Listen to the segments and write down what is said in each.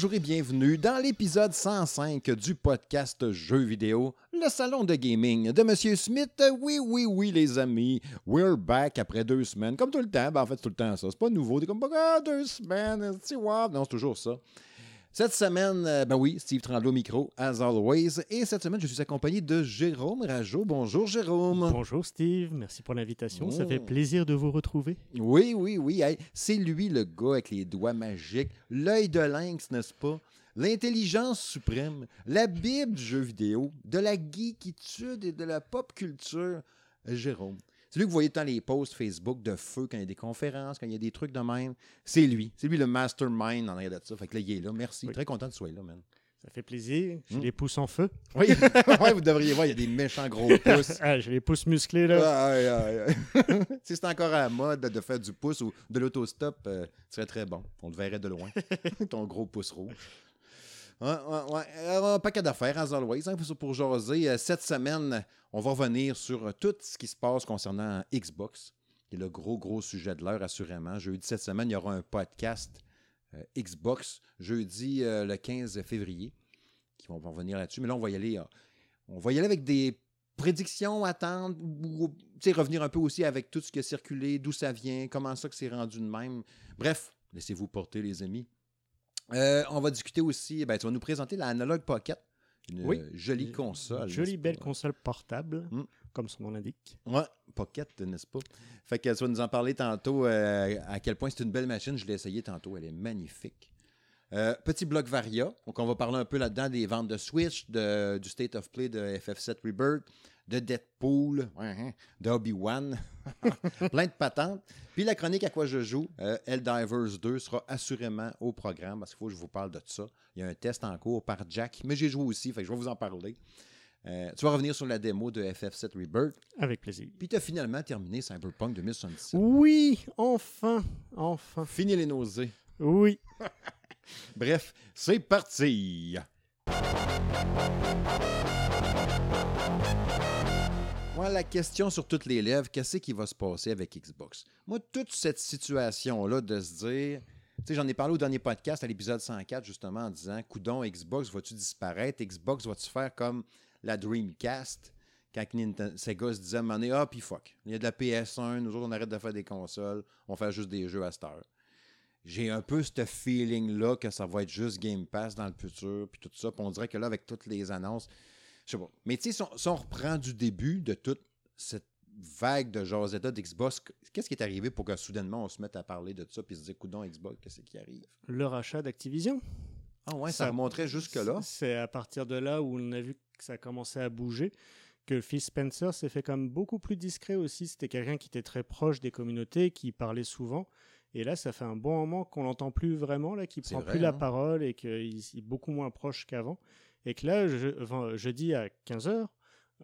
Bonjour et bienvenue dans l'épisode 105 du podcast Jeux vidéo, le salon de gaming de Monsieur Smith. Oui, oui, oui, les amis, we're back après deux semaines, comme tout le temps. Ben, en fait, c'est tout le temps ça. C'est pas nouveau. T'es comme, ah, deux semaines, c'est wow. Non, c'est toujours ça. Cette semaine, euh, ben oui, Steve Tremblay au micro, as always. Et cette semaine, je suis accompagné de Jérôme Rajot. Bonjour, Jérôme. Bonjour, Steve. Merci pour l'invitation. Ça fait Oh. plaisir de vous retrouver. Oui, oui, oui. Hey, c'est lui le gars avec les doigts magiques, l'œil de lynx, n'est-ce pas? L'intelligence suprême, la Bible du jeu vidéo, de la geekitude et de la pop culture. Jérôme. C'est lui que vous voyez dans les posts Facebook de feu quand il y a des conférences, quand il y a des trucs de même. C'est lui. C'est lui le mastermind en arrière de ça. Fait que là, il est là. Merci. Oui. Très content de sois là, man. Ça fait plaisir. J'ai Mm. les pouces en feu. Oui, Ouais, vous devriez voir, il y a des méchants gros pouces. Ah, j'ai les pouces musclés, là. Si c'est encore à la mode de faire du pouce ou de l'autostop, euh, ce serait très bon. On le verrait de loin. Ton gros pouce rouge. Ouais, ouais. Alors, un paquet d'affaires, as hein, pour-. Euh, Cette semaine, on va revenir sur euh, tout ce qui se passe concernant Xbox, qui le gros, gros sujet de l'heure, assurément. Jeudi cette semaine, il y aura un podcast euh, Xbox, jeudi euh, le 15 février, qui vont revenir là-dessus. Mais là, on va y aller, euh, on va y aller avec des prédictions, attendre, ou revenir un peu aussi avec tout ce qui a circulé, d'où ça vient, comment ça que c'est rendu de même. Bref, laissez-vous porter, les amis. Euh, on va discuter aussi, ben, tu vas nous présenter la Analog Pocket, une Oui. euh, jolie console. Jolie belle pas? console portable, Mm. comme son nom l'indique. Ouais, Pocket, n'est-ce pas? Fait que tu vas nous en parler tantôt euh, à quel point c'est une belle machine. Je l'ai essayé tantôt, elle est magnifique. Euh, petit bloc Varia, donc on va parler un peu là-dedans des ventes de Switch, de- du State of Play de FF7 Rebirth, de Deadpool, hein, de Obi-Wan, plein de patentes. Puis la chronique à quoi je joue, euh, Helldivers 2 sera assurément au programme parce qu'il faut que je vous parle de ça. Il y a un test en cours par Jack, mais j'ai joué aussi, fait que je vais vous en parler. Euh, tu vas revenir sur la démo de FF7 Rebirth. Avec plaisir. Puis tu as finalement terminé Cyberpunk 2077. Oui, enfin, enfin. Fini les nausées. Oui. Bref, c'est parti. Moi, la question sur toutes les lèvres, qu'est-ce qui va se passer avec Xbox? Moi, toute cette situation-là de se dire, tu sais, j'en ai parlé au dernier podcast, à l'épisode 104, justement, en disant, coudon, Xbox, vas-tu disparaître? Xbox, vas-tu faire comme la Dreamcast? Quand Nintendo, Sega se disait ah, puis fuck, il y a de la PS1, nous autres, on arrête de faire des consoles, on fait juste des jeux à cette heure j'ai un peu ce feeling-là que ça va être juste Game Pass dans le futur, puis tout ça. Puis on dirait que là, avec toutes les annonces, je sais pas. Mais tu sais, si, on- si on reprend du début de toute cette vague de Josetta d'Xbox, qu'est-ce qui est arrivé pour que soudainement on se mette à parler de ça, puis se dire, coudon, Xbox, qu'est-ce qui arrive? Le rachat d'Activision. Ah ouais, ça, Ça- jusque-là. C'est à partir de là où on a vu que ça commençait à bouger que Phil Spencer s'est fait comme beaucoup plus discret aussi. C'était quelqu'un qui était très proche des communautés, qui parlait souvent. Et là, ça fait un bon moment qu'on l'entend plus vraiment, là, qu'il prend vrai, plus la hein. parole et qu'il est beaucoup moins proche qu'avant. Et que là, je, enfin, jeudi à 15h,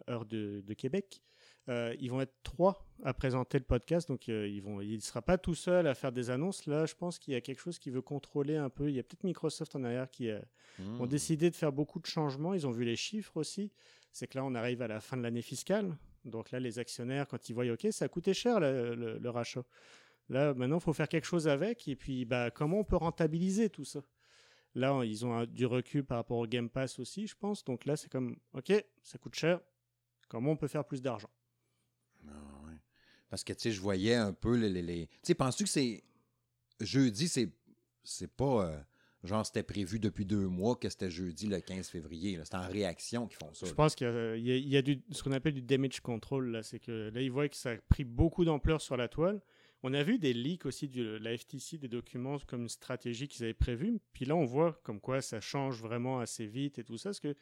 heure de, de Québec, euh, ils vont être trois à présenter le podcast. Donc, euh, ils vont, il ne sera pas tout seul à faire des annonces. Là, je pense qu'il y a quelque chose qui veut contrôler un peu. Il y a peut-être Microsoft en arrière qui, euh, Hmm. ont décidé de faire beaucoup de changements. Ils ont vu les chiffres aussi. C'est que là, on arrive à la fin de l'année fiscale. Donc là, les actionnaires, quand ils voient, OK, ça a coûté cher le, le- le rachat. Là, maintenant, il faut faire quelque chose avec. Et puis, bah, comment on peut rentabiliser tout ça? Là, ils ont un- du recul par rapport au Game Pass aussi, je pense. Donc là, c'est comme, OK, ça coûte cher. Comment on peut faire plus d'argent? Ah ouais. Parce que, tu sais, je voyais un peu les... les- les- Tu sais, penses-tu que c'est... Jeudi, c'est c'est pas... euh, Genre, c'était prévu depuis deux mois que c'était jeudi le 15 février. C'est en réaction qu'ils font ça. Je là. pense qu'il y a, il y a- il y a du, ce qu'on appelle du damage control. Là, c'est que là, ils voient que ça a pris beaucoup d'ampleur sur la toile. On a vu des leaks aussi de la FTC, des documents comme une stratégie qu'ils avaient prévue. Puis là, on voit comme quoi ça change vraiment assez vite et tout ça. Parce que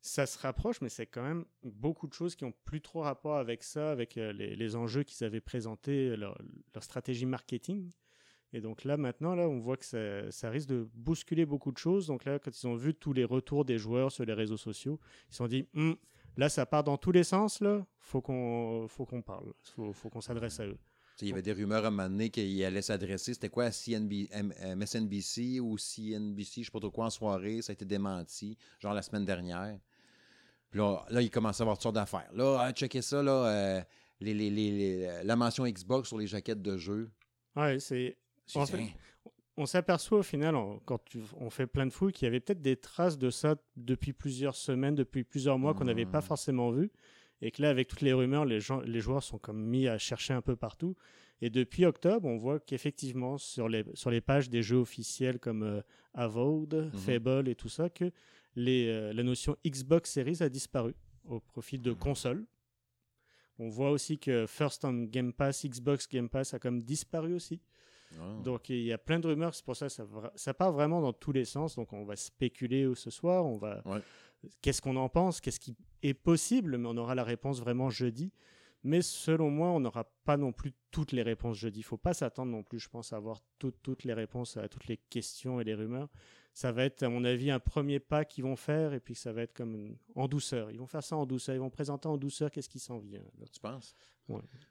ça se rapproche, mais c'est quand même beaucoup de choses qui ont plus trop rapport avec ça, avec euh, les, enjeux qu'ils avaient présentés, leur, leur stratégie marketing. Et donc là, maintenant, là, on voit que ça, ça risque de bousculer beaucoup de choses. Donc là, quand ils ont vu tous les retours des joueurs sur les réseaux sociaux, ils se sont dit, Hum, là, ça part dans tous les sens, là, faut qu'on faut qu'on parle, faut, faut qu'on s'adresse à eux. Il y avait des rumeurs à un moment donné qu'il allait s'adresser. C'était quoi, à CNB, MSNBC ou CNBC, je ne sais pas trop quoi, en soirée? Ça a été démenti, genre la semaine dernière. Puis là, là il commençait à avoir toutes sortes d'affaires. Là, ah, checker ça, là, euh, les, les- les- la mention Xbox sur les jaquettes de jeu. Ouais, c'est En fait, hein, on s'aperçoit au final, quand tu- on fait plein de fouilles, qu'il y avait peut-être des traces de ça depuis plusieurs semaines, depuis plusieurs mois qu'on n'avait pas Mhm. forcément vu. Et que là, avec toutes les rumeurs, les, gens, les joueurs sont comme mis à chercher un peu partout. Et depuis octobre, on voit qu'effectivement, sur les, sur les pages des jeux officiels comme euh, Avowed, Mhm. Fable et tout ça, que les, euh, la notion Xbox Series a disparu au profit de Mhm. consoles. On voit aussi que First on Game Pass, Xbox Game Pass a comme disparu aussi. Ah. Donc il y a plein de rumeurs, c'est pour ça que ça, ça part vraiment dans tous les sens. Donc on va spéculer ce soir, on va Ouais. Qu'est-ce qu'on en pense, qu'est-ce qui est possible, mais on aura la réponse vraiment jeudi. Mais selon moi, on n'aura pas non plus toutes les réponses jeudi. Il faut pas s'attendre non plus, je pense, à avoir toutes, toutes les réponses à toutes les questions et les rumeurs. Ça va être, à mon avis, un premier pas qu'ils vont faire, et puis ça va être comme une- en douceur. Ils vont faire ça en douceur, ils vont présenter en douceur qu'est-ce qui s'en vient. là. Tu penses?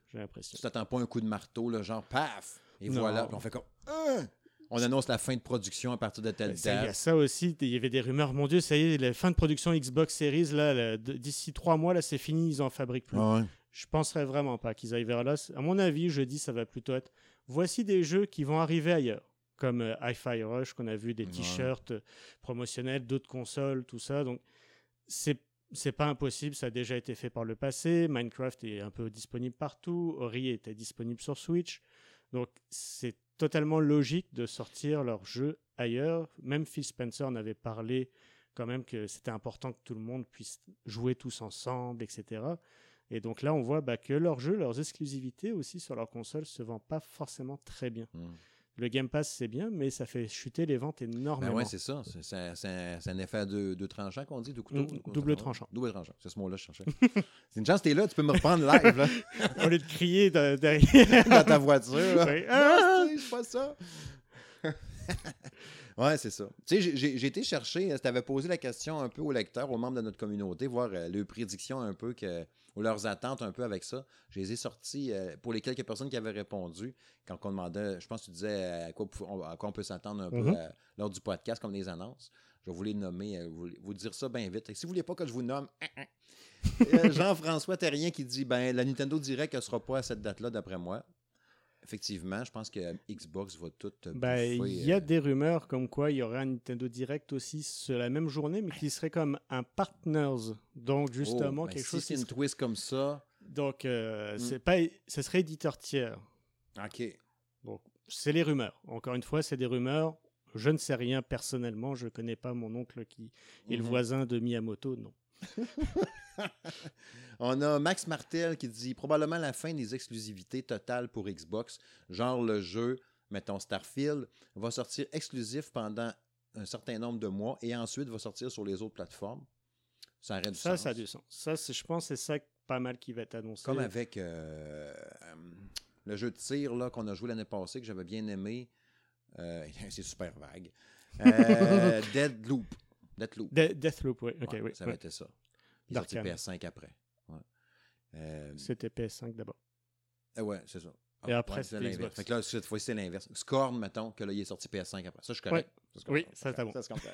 J'ai l'impression. Tu t'attends pas un coup de marteau, là, genre paf! Et Non. voilà. Puis on fait comme. Hein? On annonce la fin de production à partir de telle Ça, il y a date. ça aussi, il y avait des rumeurs, mon Dieu, ça y est, la fin de production Xbox Series, là, d'ici trois mois, là, c'est fini, ils en fabriquent plus. Ah ouais. Je penserais vraiment pas qu'ils aillent vers là. À mon avis, jeudi, ça va plutôt être. Voici des jeux qui vont arriver ailleurs, comme euh, Hi-Fi Rush, qu'on a vu des t-shirts euh, promotionnels, d'autres consoles, tout ça. Donc, c'est c'est pas impossible, ça a déjà été fait par le passé. Minecraft est un peu disponible partout. Ori était disponible sur Switch. Donc, c'est totalement logique de sortir leurs jeux ailleurs. Même Phil Spencer en avait parlé quand même que c'était important que tout le monde puisse jouer tous ensemble, etc. Et donc là, on voit bah, que leurs jeux, leurs exclusivités aussi sur leur console se vendent pas forcément très bien. Hmm. Le Game Pass, c'est bien, mais ça fait chuter les ventes Ben énormément. ouais, c'est ça. C'est- un, c'est un effet à deux, deux tranchants qu'on dit, deux couteaux. Mm, double tranchant. Double tranchant. C'est ce mot-là que je cherchais. c'est une chance que t'es là, tu peux me reprendre live là, Au lieu de crier de- derrière. dans ta voiture. là. Oui. Ah, c'est pas ça. ouais, c'est ça. Tu sais, j'ai- été chercher, tu avais posé la question un peu aux lecteurs, aux membres de notre communauté, voir euh, leurs prédictions un peu, que, ou leurs attentes un peu avec ça. Je les ai sortis euh, pour les quelques personnes qui avaient répondu quand on demandait, je pense que tu disais à quoi, on- à quoi on peut s'attendre un peu Mhm. euh, lors du podcast, comme les annonces. Je vais vous les nommer, euh, vous, vous dire ça bien vite. Et si vous voulez pas que je vous nomme, Euh, Jean-François Terrien qui dit ben la Nintendo Direct ne sera pas à cette date-là, d'après moi. Effectivement, je pense que Xbox va tout. euh, bouffer, il y a euh, des rumeurs comme quoi il y aurait un Nintendo Direct aussi sur la même journée, mais qui serait comme un partners. Donc, justement, oh, ben, quelque si chose c'est qui une serait- twist comme ça. Donc, euh, Mm. c'est pas, ce serait éditeur tiers. OK. Donc, c'est les rumeurs. Encore une fois, c'est des rumeurs. Je ne sais rien personnellement. Je ne connais pas mon oncle qui est le Mhm. voisin de Miyamoto. Non. On a Max Martel qui dit probablement la fin des exclusivités totales pour Xbox. Genre le jeu, mettons Starfield, va sortir exclusif pendant un certain nombre de mois et ensuite va sortir sur les autres plateformes. Ça aurait du Ça, sens. ça a du sens. Ça, je pense que c'est ça pas mal qui va être annoncé. Comme avec euh, euh, le jeu de tir là, qu'on a joué l'année passée, que j'avais bien aimé. Euh, c'est super vague. Euh, Deadloop. Deadloop. De- Deathloop, oui. Ok, Ouais, oui. ça ouais. va être ça. Il D'Arkham. PS5 après. Ouais, Euh, C'était PS5 d'abord. eh ouais c'est ça. Et après, c'est c'était l'inverse. Xbox. Fait que là, cette fois-ci, c'est l'inverse. Scorn, mettons, que là, il est sorti PS5 après. Ça, je. Ça, se Oui, ça, c'est bon. se comprend.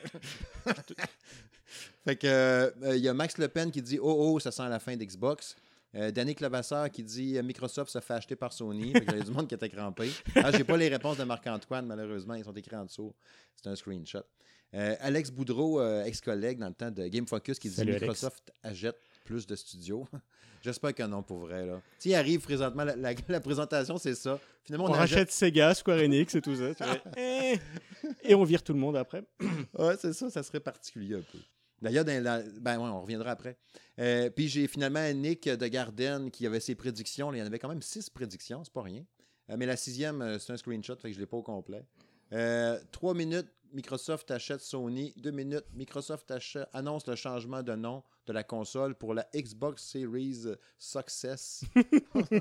fait que, euh, il y a Max Le Pen qui dit Oh, oh, ça sent la fin d'Xbox. Euh, Danny Clevasseur qui dit euh, Microsoft se fait acheter par Sony. Qu'il y a du monde qui était crampé. Ah, j'ai pas les réponses de Marc-Antoine, malheureusement. Ils sont écrits en dessous. C'est un screenshot. Euh, Alex Boudreau, euh, ex-collègue dans le temps de Game Focus, qui dit. Microsoft achète plus de studios. J'espère que non, pour vrai. Là. S'il arrive présentement, la, la- la présentation, c'est ça. Finalement, On, on, achète. rachète Sega, Square Enix et tout ça. tu vois. Eh. et on vire tout le monde après. Ouais, c'est ça, ça serait particulier un peu. D'ailleurs, la- ben ouais, on reviendra après. Euh, puis j'ai finalement Nick de Garden qui avait ses prédictions. Il y en avait quand même six prédictions, c'est pas rien. Mais la sixième, c'est un screenshot, fait que je l'ai pas au complet. Euh, trois minutes, Microsoft achète Sony. Deux minutes, Microsoft achète- annonce le changement de nom de la console pour la Xbox Series Success.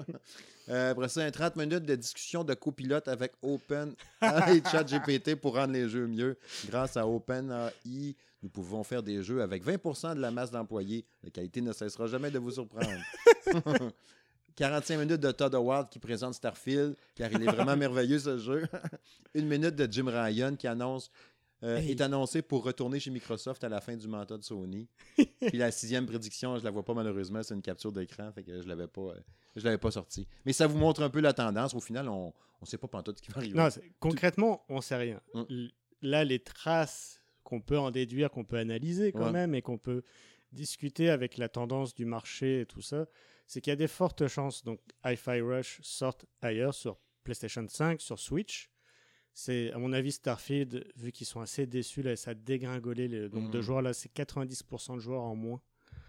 Euh, après ça, un 30 minutes de discussion de copilote avec Open et ChatGPT pour rendre les jeux mieux. Grâce à OpenAI, nous pouvons faire des jeux avec 20 de la masse d'employés. La qualité ne cessera jamais de vous surprendre. 45 minutes de Todd Howard qui présente Starfield, car il est vraiment merveilleux ce jeu. Une minute de Jim Ryan qui annonce euh, Hey. est annoncé pour retourner chez Microsoft à la fin du mandat de Sony. Puis la sixième prédiction, je la vois pas malheureusement, c'est une capture d'écran, fait que je l'avais pas, euh, je l'avais pas sorti. Mais ça vous montre un peu la tendance. Au final, on ne sait pas pantoute ce qui va arriver. Non, concrètement, on sait rien. Hum. Là, les traces qu'on peut en déduire, qu'on peut analyser quand Ouais. même, et qu'on peut discuter avec la tendance du marché et tout ça, c'est qu'il y a des fortes chances. Donc, Hi-Fi Rush sorte ailleurs sur PlayStation 5, sur Switch. C'est, à mon avis, Starfield, vu qu'ils sont assez déçus, là, ça a dégringolé le nombre de Mhm. joueurs. Là, c'est 90% de joueurs en moins.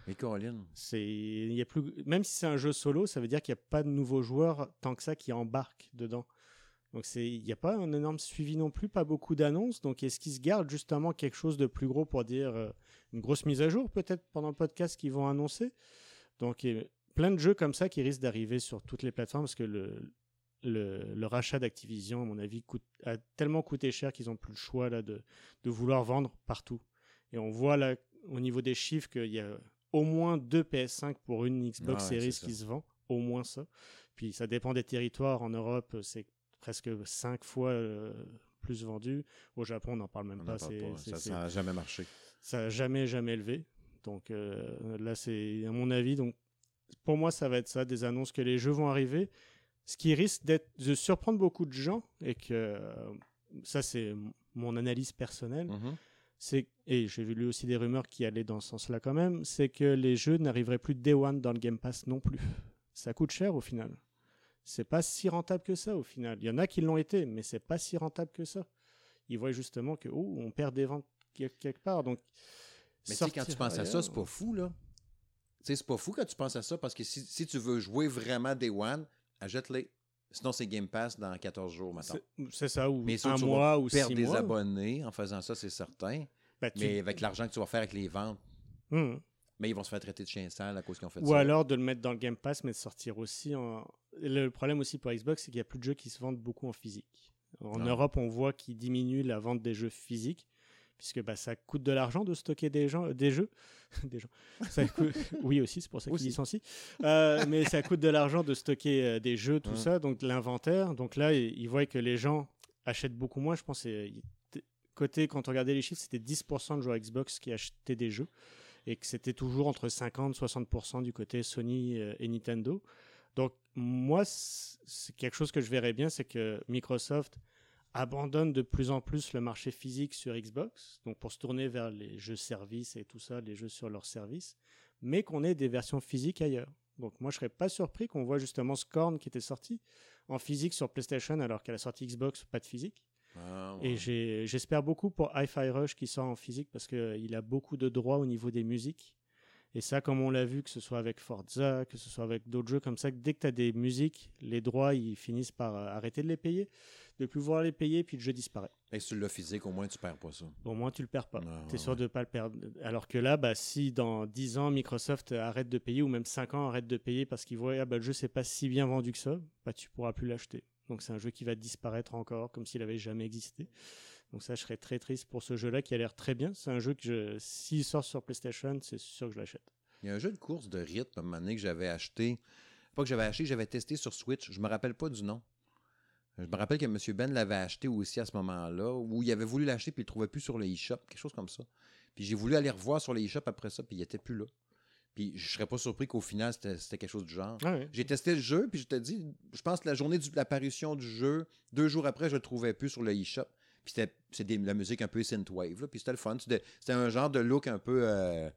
Mais Caroline, C'est, il y a plus, même si c'est un jeu solo, ça veut dire qu'il n'y a pas de nouveaux joueurs tant que ça qui embarquent dedans. Donc c'est, il n'y a pas un énorme suivi non plus, pas beaucoup d'annonces. Donc est-ce qu'ils se gardent justement quelque chose de plus gros pour dire euh, une grosse mise à jour peut-être pendant le podcast qu'ils vont annoncer? Donc a plein de jeux comme ça qui risquent d'arriver sur toutes les plateformes parce que le, le, le rachat d'Activision, à mon avis, coûte, a tellement coûté cher qu'ils n'ont plus le choix là, de, de vouloir vendre partout. Et on voit là, au niveau des chiffres qu'il y a au moins deux PS5 pour une Xbox Ouais, Series qui se vend, au moins ça. Puis ça dépend des territoires. En Europe, c'est presque cinq fois euh, plus vendu. Au Japon, on n'en parle même on pas. parle Ça n'a jamais marché. ça n'a jamais, jamais levé. Donc euh, là, c'est à mon avis. Donc pour moi, ça va être ça, des annonces que les jeux vont arriver. Ce qui risque d'être de surprendre beaucoup de gens et que ça, c'est mon analyse personnelle. Mhm. C'est et j'ai lu aussi des rumeurs qui allaient dans ce sens-là quand même. C'est que les jeux n'arriveraient plus day one dans le Game Pass non plus. Ça coûte cher au final. C'est pas si rentable que ça au final. Il y en a qui l'ont été, mais c'est pas si rentable que ça. Ils voient justement que oh, on perd des ventes quel- quelque part. Donc Mais tu sais, quand tu sortir penses à ça, c'est pas fou, là. Sais, c'est pas fou quand tu penses à ça, parce que si, si tu veux jouer vraiment Day One, achète-les. Sinon, c'est Game Pass dans 14 jours, maintenant. c'est- ça, ou Mais un tu vas mois ou Perdre six des mois. abonnés en faisant ça, c'est certain. Tu- Mais avec l'argent que tu vas faire avec les ventes, Hmm. mais ils vont se faire traiter de chien sale à cause qu'ils ont fait Ou ça. alors de le mettre dans le Game Pass, mais de sortir aussi en. Le problème aussi pour Xbox, c'est qu'il n'y a plus de jeux qui se vendent beaucoup en physique. En Ah. Europe, on voit qu'ils diminuent la vente des jeux physiques, puisque bah, ça coûte de l'argent de stocker des, gens, des jeux. des gens. Ça coûte- Oui, aussi, c'est pour ça qu'ils licencient. Euh, mais ça coûte de l'argent de stocker euh, des jeux, tout Hum. ça, donc l'inventaire. Donc là, ils voient que les gens achètent beaucoup moins. Je pense que côté, quand on regardait les chiffres, c'était 10% de joueurs Xbox qui achetaient des jeux et que c'était toujours entre 50 60% du côté Sony euh, et Nintendo. Donc moi, c'est quelque chose que je verrais bien, c'est que Microsoft abandonne de plus en plus le marché physique sur Xbox, donc pour se tourner vers les jeux services et tout ça, les jeux sur leur service, mais qu'on ait des versions physiques ailleurs. Donc moi, je serais pas surpris qu'on voit justement Scorn qui était sorti en physique sur PlayStation alors qu'à la sortie Xbox, pas de physique. Ah, ouais. Et j'espère beaucoup pour Hi-Fi Rush qui sort en physique parce qu'il a beaucoup de droits au niveau des musiques. Et ça, comme on l'a vu, que ce soit avec Forza, que ce soit avec d'autres jeux comme ça, que dès que tu as des musiques, les droits, ils finissent par euh, arrêter de les payer, de plus voir les payer, puis le jeu disparaît. Et si tu l'as physique, au moins, tu perds pas ça. Au moins, tu le perds pas. Ah, tu es sûr ouais. de pas le perdre. Alors que là, bah, si dans 10 ans, Microsoft arrête de payer, ou même 5 ans arrête de payer parce qu'ils voient ah, bah, le jeu, c'est pas si bien vendu que ça, bah, tu pourras plus l'acheter. Donc c'est un jeu qui va disparaître encore, comme s'il avait jamais existé. Donc ça, je serais très triste pour ce jeu-là qui a l'air très bien. C'est un jeu que je, s'il sort sur PlayStation, c'est sûr que je l'achète. Il y a un jeu de course de rythme, à un moment donné, que j'avais acheté. Pas que j'avais acheté, j'avais testé sur Switch. Je me rappelle pas du nom. Je me rappelle que M. Ben l'avait acheté aussi à ce moment-là, où il avait voulu l'acheter puis il le trouvait plus sur le eShop, quelque chose comme ça. Puis j'ai voulu aller revoir sur le eShop après ça, puis il était plus là. Puis je serais pas surpris qu'au final, c'était quelque chose du genre. Ah. J'ai testé le jeu, puis je te dis, je pense que la journée de l'apparition du jeu, deux jours après, je le trouvais plus sur le eShop. Puis c'était la musique un peu synthwave, là, puis c'était le fun. C'était un genre de look un peu, euh,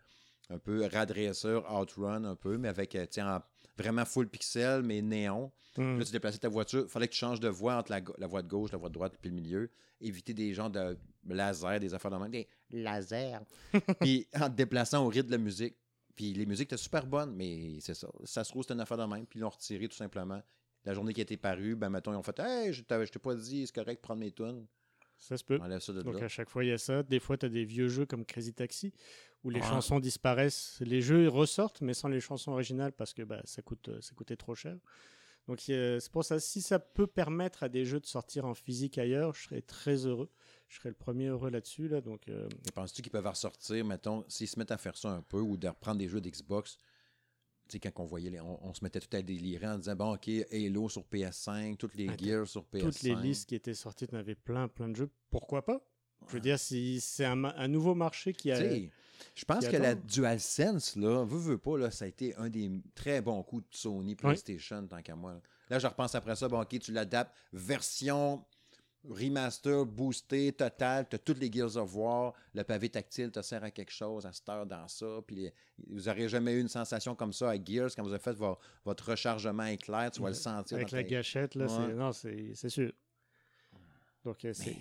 un peu radresseur, outrun un peu, mais avec, euh, tiens, vraiment full pixel, mais néon. Hmm. Là, tu déplaçais ta voiture, fallait que tu changes de voie entre la, la voie de gauche, la voie de droite, puis le milieu. Éviter des genres de lasers, des affaires de même, des lasers. puis en te déplaçant au rythme de la musique. Puis les musiques étaient super bonnes, mais c'est ça. Ça se trouve, c'était une affaire de même. Puis ils l'ont retiré tout simplement. La journée qui a été parue, ben mettons, ils ont fait Hey, je t'ai pas dit, c'est correct de prendre mes tunes. Ça se peut. Enlève ça de Donc là. à chaque fois, il y a ça. Des fois, tu as des vieux jeux comme Crazy Taxi où les chansons disparaissent. Les jeux ressortent, mais sans les chansons originales parce que bah, ça, coûte, euh, ça coûtait trop cher. Donc c'est pour ça, si ça peut permettre à des jeux de sortir en physique ailleurs, je serais très heureux. Je serais le premier heureux là-dessus. Là, donc, euh, Et penses-tu qu'ils peuvent ressortir, mettons, s'ils se mettent à faire ça un peu ou de reprendre des jeux d'Xbox? Sais, quand on voyait, les- on, on se mettait tout à délirer en disant, bon, OK, Halo sur PS5, toutes les Attends, Gears sur PS5. toutes les listes qui étaient sorties, tu en avais plein, plein de jeux. Pourquoi pas? Je veux dire, si c'est un, nouveau marché qui a. Je pense que la attend. DualSense, là, veut, veut pas, là, ça a été un des très bons coups de Sony PlayStation, tant qu'à moi. Là. Là, je repense après ça, bon, ok, tu l'adaptes, version remaster, boosté, total, tu as toutes les Gears of War, le pavé tactile te sert à quelque chose, à cette heure dans ça, puis les- vous n'aurez jamais eu une sensation comme ça à Gears quand vous avez fait vo- votre rechargement éclair, tu vas le sentir. Avec dans la ta- gâchette, là, Ouais. c'est, non, c'est, c'est sûr. Donc, euh, c'est,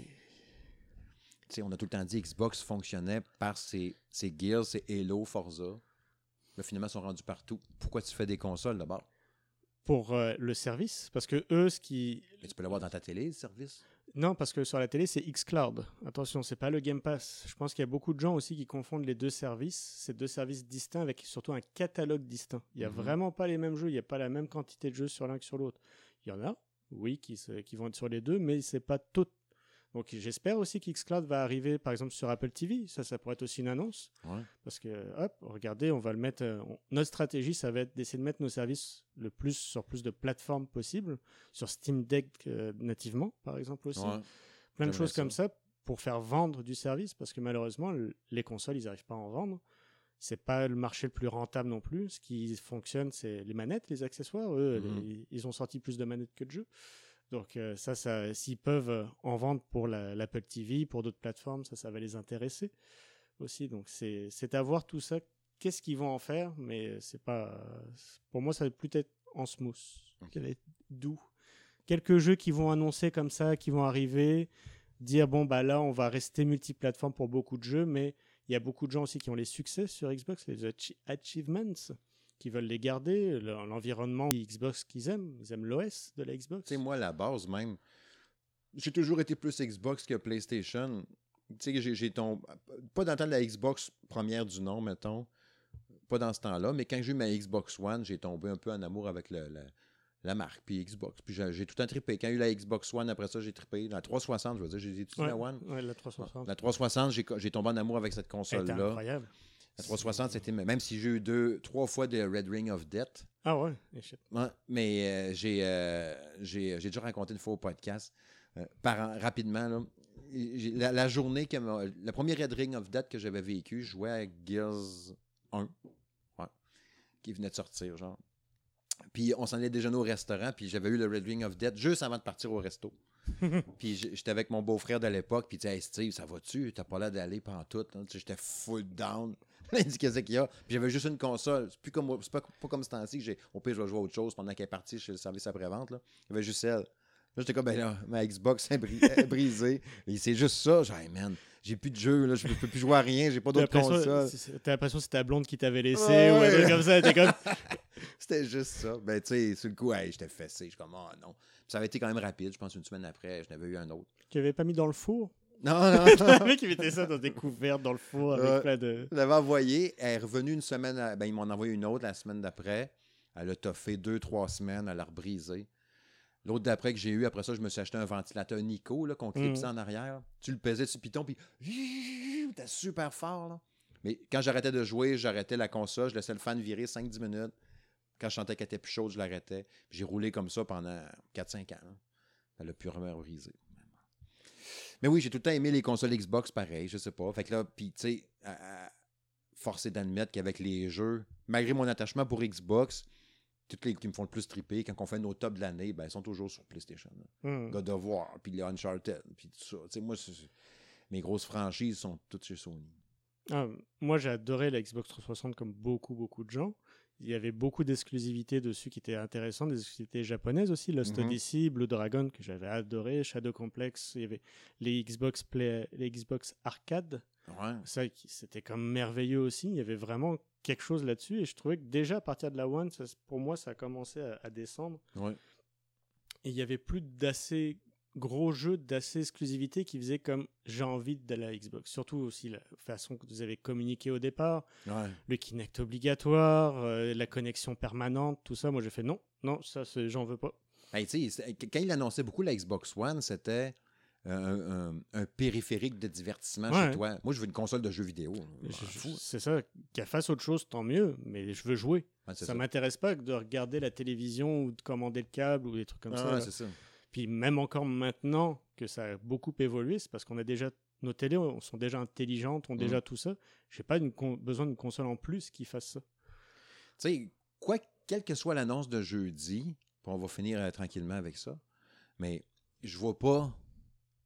Tu sais, on a tout le temps dit Xbox fonctionnait par ses, ses Gears, ses Halo, Forza. Là, finalement, ils sont rendus partout. Pourquoi tu fais des consoles d'abord? pour euh, le service, parce que eux, ce qui. Mais tu peux l'avoir dans ta télé, le service. Non, parce que sur la télé, c'est xCloud. Attention, c'est pas le Game Pass. Je pense qu'il y a beaucoup de gens aussi qui confondent les deux services. C'est deux services distincts avec surtout un catalogue distinct. Il n'y a Mhm. vraiment pas les mêmes jeux, il n'y a pas la même quantité de jeux sur l'un que sur l'autre. Il y en a, oui, qui, se- qui vont être sur les deux, mais c'est pas tout. Donc j'espère aussi qu'xCloud va arriver par exemple sur Apple TV. Ça, ça pourrait être aussi une annonce. Ouais. Parce que, hop, regardez, on va le mettre. euh, on- notre stratégie, ça va être d'essayer de mettre nos services le plus sur plus de plateformes possible, sur Steam Deck euh, nativement, par exemple aussi. Ouais. Plein de choses comme ça pour faire vendre du service, parce que malheureusement, le- les consoles, ils n'arrivent pas à en vendre. C'est pas le marché le plus rentable non plus. Ce qui fonctionne, c'est les manettes, les accessoires. Eux, Mhm. les- ils ont sorti plus de manettes que de jeux. Donc euh, ça, ça s'ils peuvent euh, en vendre pour la- l'Apple TV, pour d'autres plateformes, ça, ça va les intéresser aussi. Donc c'est à voir tout ça. Qu'est-ce qu'ils vont en faire Mais c'est pas. Pour moi, ça va plus être en smooth. Ça va être doux. Quelques jeux qui vont annoncer comme ça, qui vont arriver, dire bon bah là, on va rester multiplateforme pour beaucoup de jeux, mais il y a beaucoup de gens aussi qui ont les succès sur Xbox, les achi- achievements, qui veulent les garder, le- l'environnement Xbox qu'ils aiment, ils aiment l'OS de la Xbox. Tu sais, moi, la base même, j'ai toujours été plus Xbox que PlayStation. Tu sais, j'ai- j'ai tombé. Pas dans le temps de la Xbox première du nom, mettons. Pas dans ce temps-là, mais quand j'ai eu ma Xbox One, j'ai tombé un peu en amour avec le- la, la marque, puis Xbox. Puis j'ai tout le temps trippé. Quand j'ai eu la Xbox One, après ça, j'ai trippé. La 360, je veux dire, j'ai utilisé ouais, la One? ouais, la 360. La 360, j'ai j'ai tombé en amour avec cette console-là. incroyable. La 360, c'était. Même si j'ai eu deux, trois fois de Red Ring of Death, Ah ouais, mais euh, j'ai, euh, j'ai, j'ai déjà raconté une fois au podcast. euh, par rapidement, là, la, la journée que m'a- le premier Red Ring of Death que j'avais vécu, je jouais à Gears 1, ouais, qui venait de sortir, genre. Puis on s'en allait déjeuner au restaurant, puis j'avais eu le Red Ring of Death juste avant de partir au resto. puis j'étais avec mon beau-frère de l'époque, puis il disait Hey Steve, ça va-tu? T'as pas l'air d'aller pendant tout. Tu sais, J'étais full down. il dit Qu'est-ce qu'il y a Puis j'avais juste une console. C'est plus comme c'est pas, pas comme ce temps-ci que j'ai. Au pire, je vais jouer à autre chose pendant qu'elle est partie chez le service après-vente. Là. Il y avait juste elle. Là, j'étais comme, ben là, ma Xbox est bri- est brisée. Et c'est juste ça. J'ai, hey, man, j'ai plus de jeu, là, je peux plus jouer à rien, j'ai pas d'autres consoles. t'as l'impression que c'est ta blonde qui t'avait laissé Ouais, ou un ouais. truc comme ça. T'es comme. C'était juste ça. Ben, tu sais, sur le coup, hey, j'étais fessé. Je suis comme, oh non. Puis ça avait été quand même rapide. Je pense une semaine après, je n'avais eu un autre. Tu avais pas mis dans le four? Non, non. Le mec, il mettait ça dans des couvertes dans le four avec Ouais. plein de. Je l'avais envoyé. Elle est revenue une semaine. à- Ben, ils m'en ont envoyé une autre la semaine d'après. Elle a toffé deux, trois semaines. Elle a rebrisé. L'autre d'après que j'ai eu, après ça, je me suis acheté un ventilateur Nico là, qu'on clipsait en arrière. Tu le pesais sur Python, puis t'es super fort. Là. Mais quand j'arrêtais de jouer, j'arrêtais la console, je laissais le fan virer 5-10 minutes. Quand je sentais qu'elle était plus chaude, je l'arrêtais. J'ai roulé comme ça pendant 4-5 ans. là. Elle a purement brisé. Mais oui, j'ai tout le temps aimé les consoles Xbox pareil, je sais pas. Fait que là, puis tu sais, est d'admettre qu'avec les jeux, malgré mon attachement pour Xbox, toutes les qui me font le plus triper, quand on fait nos tops de l'année, ben, ils sont toujours sur PlayStation. Hmm. God of War, puis les Uncharted, puis tout ça. Tu sais, moi, mes grosses franchises sont toutes chez Sony. Ah, moi, j'ai adoré la Xbox 360 comme beaucoup, beaucoup de gens. Il y avait beaucoup d'exclusivités dessus qui étaient intéressantes, des exclusivités japonaises aussi. Lost Mhm. Odyssey, Blue Dragon, que j'avais adoré, Shadow Complex. Il y avait les Xbox, Play, les Xbox Arcade. Ouais. Ça, c'était comme merveilleux aussi. Il y avait vraiment quelque chose là-dessus. Et je trouvais que déjà, à partir de la One, ça- pour moi, ça a commencé à, à descendre. Ouais. Et il y avait plus d'assez gros jeux, d'assez exclusivité qui faisaient comme j'ai envie de la Xbox. Surtout aussi la façon que vous avez communiqué au départ, Ouais. le Kinect obligatoire, euh, la connexion permanente, tout ça. Moi, j'ai fait non, non, ça, j'en veux pas. Hey, quand il annonçait beaucoup la Xbox One, c'était un, un- un périphérique de divertissement Ouais. chez toi. Moi, je veux une console de jeux vidéo. C'est ça, qu'elle fasse autre chose, tant mieux, mais je veux jouer. C'est Ça m'intéresse pas que de regarder la télévision ou de commander le câble ou des trucs comme Ah, ça. ouais, c'est ça. Puis même encore maintenant que ça a beaucoup évolué, c'est parce qu'on a déjà nos télés sont déjà intelligentes, ont déjà tout ça. J'ai pas une besoin d'une console en plus qui fasse ça. Tu sais, quoi, quelle que soit l'annonce de jeudi, on va finir euh, tranquillement avec ça, mais je vois pas.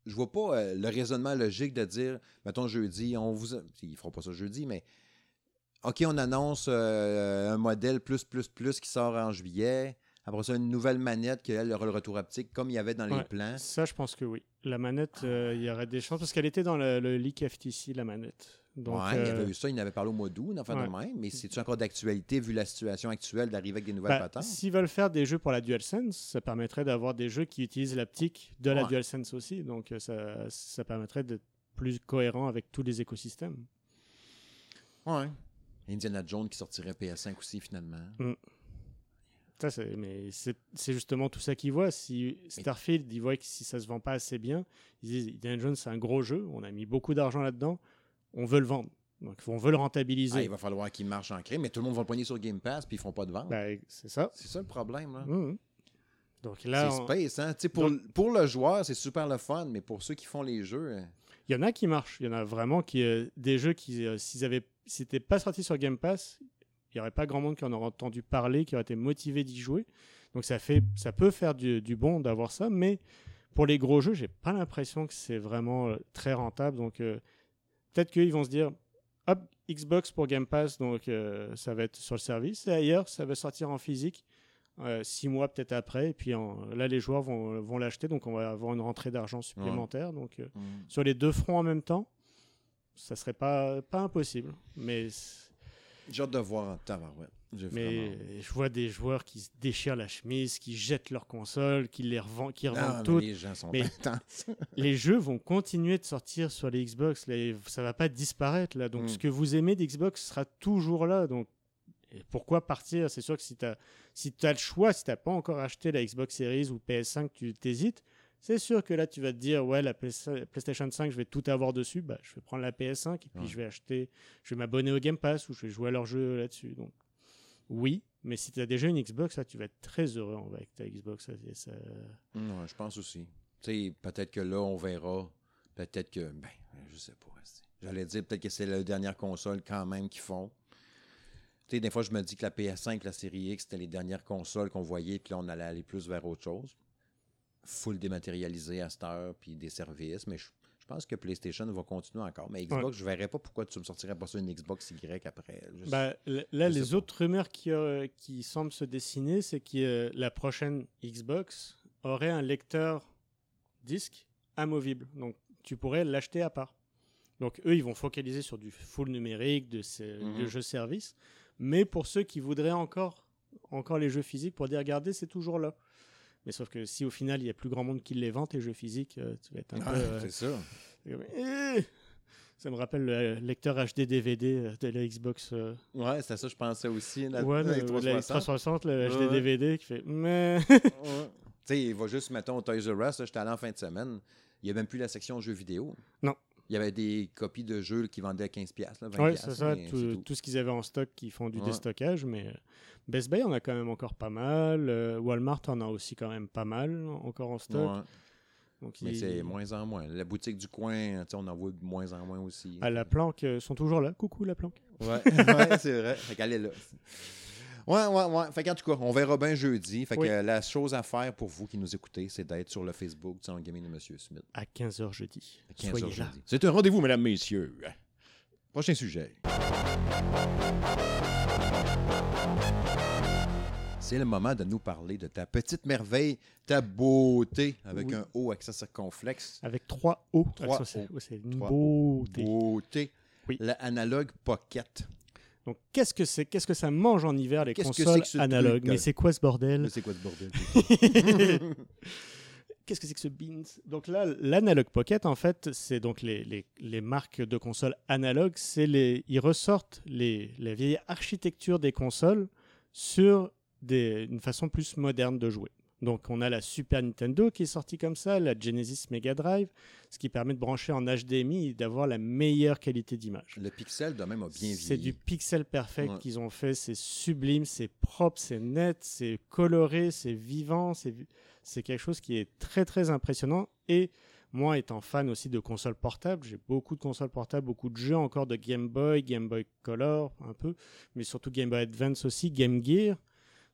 Je vois pas euh, le raisonnement logique de dire, mettons jeudi, on vous. Ils feront pas ça jeudi, mais. OK, on annonce euh, un modèle plus, plus, plus qui sort en juillet. Après ça, une nouvelle manette qui, elle, aura le retour optique, comme il y avait dans les plans. Ça, je pense que oui. La manette, euh, il y aurait des chances parce qu'elle était dans le, le leak FTC, la manette. Donc, ouais, il y euh, avait eu ça, il en avait parlé au mois d'août, affaire de même, mais c'est-tu encore d'actualité vu la situation actuelle d'arriver avec des nouvelles bah, patentes? S'ils veulent faire des jeux pour la DualSense, ça permettrait d'avoir des jeux qui utilisent l'aptique de la. DualSense aussi. Donc, euh, ça, ça permettrait d'être plus cohérent avec tous les écosystèmes. Ouais. Indiana Jones qui sortirait PS5 aussi, finalement. Ça, c'est, mais c'est, justement tout ça qu'ils voient. Si Starfield, ils voient que si ça se vend pas assez bien, ils disent Indiana Jones, c'est un gros jeu, on a mis beaucoup d'argent là-dedans, on veut le vendre. Donc, on veut le rentabiliser. Ah, il va falloir qu'il marche en crème, mais tout le monde va le poigner sur Game Pass puis ils font pas de vente. Bah, c'est ça. c'est ça le problème. Là. Mhm. Donc là, c'est on- space. Hein? Pour, pour le joueur, c'est super le fun, mais pour ceux qui font les jeux, euh, il y en a qui marchent. Il y en a vraiment qui, euh, des jeux qui, euh, s'ils avaient, s'ils n'étaient pas sortis sur Game Pass, il n'y aurait pas grand monde qui en aurait entendu parler, qui aurait été motivé d'y jouer. Donc ça, fait, ça peut faire du, du bon d'avoir ça, mais pour les gros jeux, j'ai pas l'impression que c'est vraiment euh, très rentable. Donc euh, peut-être qu'ils vont se dire, hop, Xbox pour Game Pass, donc euh, ça va être sur le service, et ailleurs, ça va sortir en physique. euh, six mois peut-être après, et puis en- là les joueurs vont, vont l'acheter, donc on va avoir une rentrée d'argent supplémentaire. Donc euh, sur les deux fronts en même temps, ça serait pas, pas impossible. Mais, j'ai hâte de voir en tabarouette. J'ai mais vraiment- je vois des joueurs qui se déchirent la chemise, qui jettent leurs consoles, qui les revendent, qui revendent toutes. les gens sont Mais-. Les jeux vont continuer de sortir sur les Xbox. Là, ça va pas disparaître là. Donc Mm. ce que vous aimez d'Xbox sera toujours là. Donc et pourquoi partir? C'est sûr que si tu as, si as le choix, si tu n'as pas encore acheté la Xbox Series ou PS5, tu t'hésites. C'est sûr que là, tu vas te dire, ouais, la PlayStation 5, je vais tout avoir dessus. Bah, je vais prendre la PS5 et puis Ouais. je vais acheter, je vais m'abonner au Game Pass ou je vais jouer à leurs jeux là-dessus. Donc, oui, mais si tu as déjà une Xbox, là, tu vas être très heureux avec ta Xbox. ça- ça- Ouais, je pense aussi. Tu sais, peut-être que là, on verra. Peut-être que, ben, je sais pas. J'allais dire peut-être que c'est la dernière console quand même qu'ils font. Tu sais, des fois, je me dis que la PS5, la série X, c'était les dernières consoles qu'on voyait, puis là, on allait aller plus vers autre chose. Full dématérialisé à cette heure, puis des services. Mais je, je pense que PlayStation va continuer encore. Mais Xbox, je verrais pas pourquoi tu me sortirais pas ça une Xbox Y après. Bah, l- là, les pas. autres rumeurs qui, euh, qui semblent se dessiner, c'est que euh, la prochaine Xbox aurait un lecteur disque amovible. Donc, tu pourrais l'acheter à part. Donc, eux, ils vont focaliser sur du full numérique, de, ces, Mhm. de jeux services. Mais pour ceux qui voudraient encore, encore les jeux physiques, pour dire, regardez, c'est toujours là. Mais sauf que si au final, il y a plus grand monde qui les vend, tes jeux physiques, euh, tu vas être un Ouais, peu... euh, c'est ça. eh ça me rappelle le lecteur HD DVD euh, de la Xbox euh, Ouais, c'était ça, je pensais aussi. La, One, la euh, la 360. 360, le HD Ouais. DVD qui fait mais Ouais. tu sais, il va juste, mettons, au Toys R Us, j'étais allé en fin de semaine, il n'y a même plus la section jeux vidéo. Non. Il y avait des copies de jeux qui vendaient à 15$, là, 20$. ouais, c'est ça, tout, c'est tout. tout ce qu'ils avaient en stock qui font du Ouais. déstockage, mais euh, Best Buy en a quand même encore pas mal, euh, Walmart en a aussi quand même pas mal encore en stock. Ouais, Donc mais c'est moins en moins. La boutique du coin, sais, on en voit de moins en moins aussi. à la planque euh, sont toujours là. Coucou la planque. Ouais, ouais c'est vrai. Est là. Ouais, ouais, ouais. Fait qu'en tout cas, on verra bien jeudi. Fait Oui. que la chose à faire pour vous qui nous écoutez, c'est d'être sur le Facebook du Gaming de Monsieur Smith. À 15h jeudi. à 15 Soyez heures là. jeudi. C'est un rendez-vous, mesdames, messieurs. Prochain sujet. C'est le moment de nous parler de ta petite merveille, ta beauté, avec Oui. un O accent circonflexe. Avec 3 O. Trois Ah, c'est- O. ouais, c'est une Trois beauté. Beauté. Oui. La Analog Pocket. Donc qu'est-ce que c'est Qu'est-ce que ça mange en hiver les que consoles que analogues Mais c'est quoi ce bordel c'est quoi ce bordel? Qu'est-ce que c'est que ce Beans? Donc là, l'Analog Pocket, en fait, c'est donc les, les, les marques de consoles analogues. C'est les, ils ressortent les, les vieilles architectures des consoles sur des, une façon plus moderne de jouer. Donc on a la Super Nintendo qui est sortie comme ça, la Genesis Mega Drive, ce qui permet de brancher en HDMI et d'avoir la meilleure qualité d'image. Le pixel de même bien vieilli. C'est du pixel perfect Ouais. qu'ils ont fait, c'est sublime, c'est propre, c'est net, c'est coloré, c'est vivant, c'est vi- c'est quelque chose qui est très très impressionnant. Et moi étant fan aussi de consoles portables, j'ai beaucoup de consoles portables, beaucoup de jeux encore de Game Boy, Game Boy Color un peu, mais surtout Game Boy Advance aussi, Game Gear,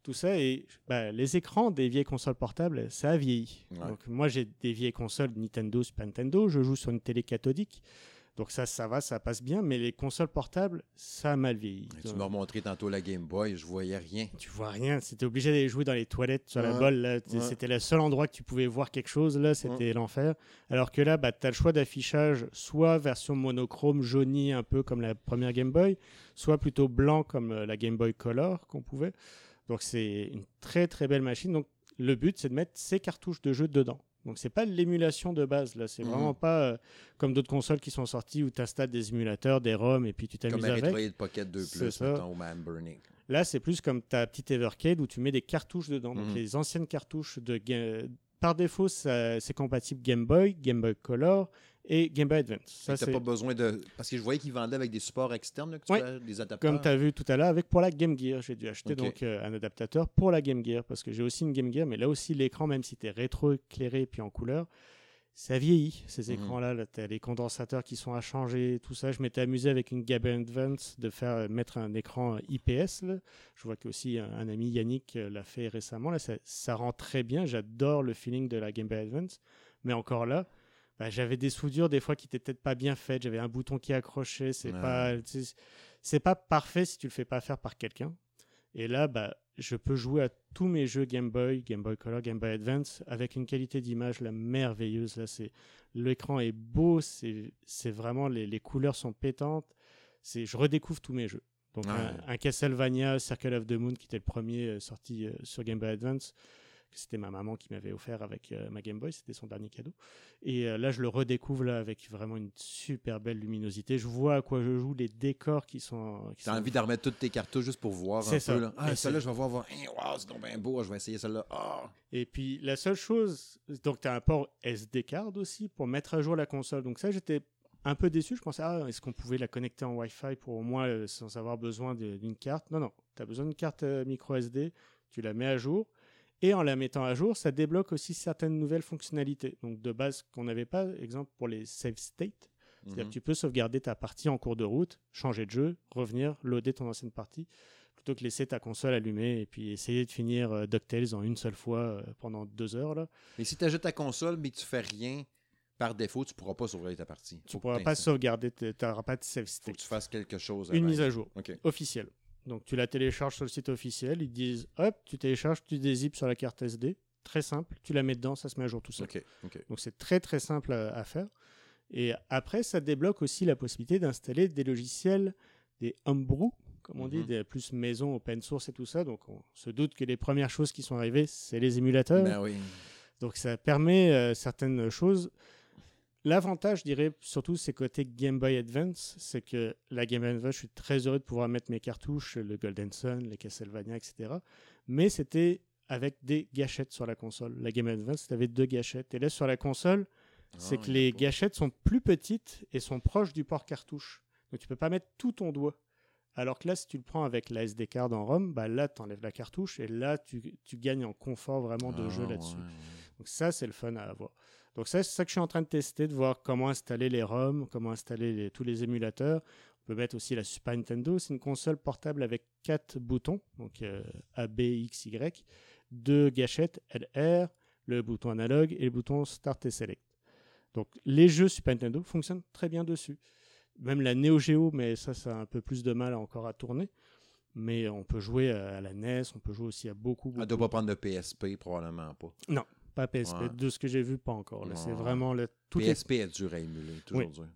tout ça. Et bah, les écrans des vieilles consoles portables, ça a vieilli. Ouais. Donc moi j'ai des vieilles consoles Nintendo, Super Nintendo, je joue sur une télé cathodique. Donc ça, ça va, ça passe bien, mais les consoles portables, ça a mal vieilli. Tu m'as remontré tantôt la Game Boy, je voyais rien. tu vois rien, c'était obligé d'aller jouer dans les toilettes sur la Ouais, là. ouais. C'était le seul endroit que tu pouvais voir quelque chose, là, c'était l'enfer. Alors que là, bah, tu as le choix d'affichage, soit version monochrome, jaunie, un peu comme la première Game Boy, soit plutôt blanc comme euh, la Game Boy Color qu'on pouvait. Donc c'est une très très belle machine. Donc le but, c'est de mettre ces cartouches de jeu dedans. Donc c'est pas l'émulation de base, là. C'est Mhm. vraiment pas euh, comme d'autres consoles qui sont sorties où tu installes des émulateurs, des ROM et puis tu Comme t'amuses un avec. Retroid Pocket 2 C'est Plus, au Man Burning. Là, c'est plus comme ta petite Evercade où tu mets des cartouches dedans. Donc, Mhm. les anciennes cartouches de Par défaut, c'est compatible Game Boy, Game Boy Color et Game Boy Advance. Ça, pas besoin de. Parce que je voyais qu'ils vendaient avec des supports externes, là, que tu Ouais. peux- des adaptateurs. comme tu as vu tout à l'heure avec pour la Game Gear. J'ai dû acheter donc euh, un adaptateur pour la Game Gear parce que j'ai aussi une Game Gear, mais là aussi, l'écran, même si tu es rétro-éclairé puis en couleur, ça vieillit, ces Mhm. écrans-là. Là, tu as les condensateurs qui sont à changer, tout ça. Je m'étais amusé avec une Game Boy Advance de faire euh, mettre un écran IPS. là. Je vois qu'aussi un, un ami Yannick euh, l'a fait récemment. Là, ça, ça rend très bien. J'adore le feeling de la Game Boy Advance. Mais encore là, bah, j'avais des soudures des fois qui étaient peut-être pas bien faites. J'avais un bouton qui accrochait. C'est Ouais. pas, c'est- pas parfait si tu le fais pas faire par quelqu'un. Et là, bah, je peux jouer à tous mes jeux Game Boy, Game Boy Color, Game Boy Advance avec une qualité d'image là, merveilleuse. Là, c'est l'écran est beau, c'est c'est vraiment les, les couleurs sont pétantes. C'est je redécouvre tous mes jeux. Donc Ouais. un, un Castlevania, Circle of the Moon qui était le premier euh, sorti euh, sur Game Boy Advance, que c'était ma maman qui m'avait offert avec euh, ma Game Boy, c'était son dernier cadeau. Et euh, là, je le redécouvre là avec vraiment une super belle luminosité. Je vois à quoi je joue, les décors qui sont. qui Tu as sont envie d'en remettre toutes tes cartouches juste pour voir un ça. peu. Là. Ah, Et celle-là, je vais voir. voir. Hey, wow, c'est donc bien beau. Je vais essayer celle-là. Ah. Et puis la seule chose, donc tu as un port SD card aussi pour mettre à jour la console. Donc ça, j'étais un peu déçu. Je pensais, ah, est-ce qu'on pouvait la connecter en Wi-Fi pour au moins euh, sans avoir besoin de- d'une carte? Non, non. Tu as besoin d'une carte euh, micro SD, tu la mets à jour. Et en la mettant à jour, ça débloque aussi certaines nouvelles fonctionnalités. Donc de base qu'on n'avait pas, exemple pour les save state. C'est-à-dire Mhm. que tu peux sauvegarder ta partie en cours de route, changer de jeu, revenir, loader ton ancienne partie, plutôt que laisser ta console allumée et puis essayer de finir euh, DuckTales en une seule fois euh, pendant deux heures. Là. Mais si tu ajoutes ta console, mais que tu fais rien par défaut, tu pourras pas sauvegarder ta partie. Tu Faut ne pourras pas sauvegarder, tu n'auras pas de save Faut state. que tu fasses quelque chose. Une mise à jour officielle. Donc tu la télécharges sur le site officiel, ils te disent hop, tu télécharges, tu dézippes sur la carte SD, très simple, tu la mets dedans, ça se met à jour tout seul. Donc c'est très très simple à, à faire. Et après, ça débloque aussi la possibilité d'installer des logiciels, des homebrew, comme on dit, Mhm. des plus maison, open source et tout ça. Donc on se doute que les premières choses qui sont arrivées, c'est les émulateurs. Ben oui. Donc ça permet euh, certaines choses. L'avantage, je dirais, surtout, c'est côté Game Boy Advance, c'est que la Game Boy Advance, je suis très heureux de pouvoir mettre mes cartouches, le Golden Sun, les Castlevania, etc. Mais c'était avec des gâchettes sur la console. La Game Boy Advance, c'était avec deux gâchettes. Et là, sur la console, c'est Ah, que les gâchettes sont plus petites et sont proches du port cartouche. Donc tu peux pas mettre tout ton doigt. Alors que là, si tu le prends avec la SD card en ROM, bah là, tu enlèves la cartouche et là, tu, tu gagnes en confort vraiment de Ah, jeu là-dessus. ouais. Donc ça, c'est le fun à avoir. Donc ça, c'est ça que je suis en train de tester, de voir comment installer les ROM, comment installer les- tous les émulateurs. On peut mettre aussi la Super Nintendo. C'est une console portable avec quatre boutons, donc euh, A, B, X, Y, deux gâchettes LR, le bouton analogue et le bouton Start et Select. Donc les jeux Super Nintendo fonctionnent très bien dessus. Même la Neo Geo, mais ça, ça a un peu plus de mal encore à tourner. Mais on peut jouer à la NES, on peut jouer aussi à beaucoup, beaucoup Elle doit pas prendre de PSP, probablement pas. Pas PSP. Ouais. De ce que j'ai vu, pas encore. là. C'est Ouais. vraiment le tout est- PSP est dur à émuler, toujours Oui. dur.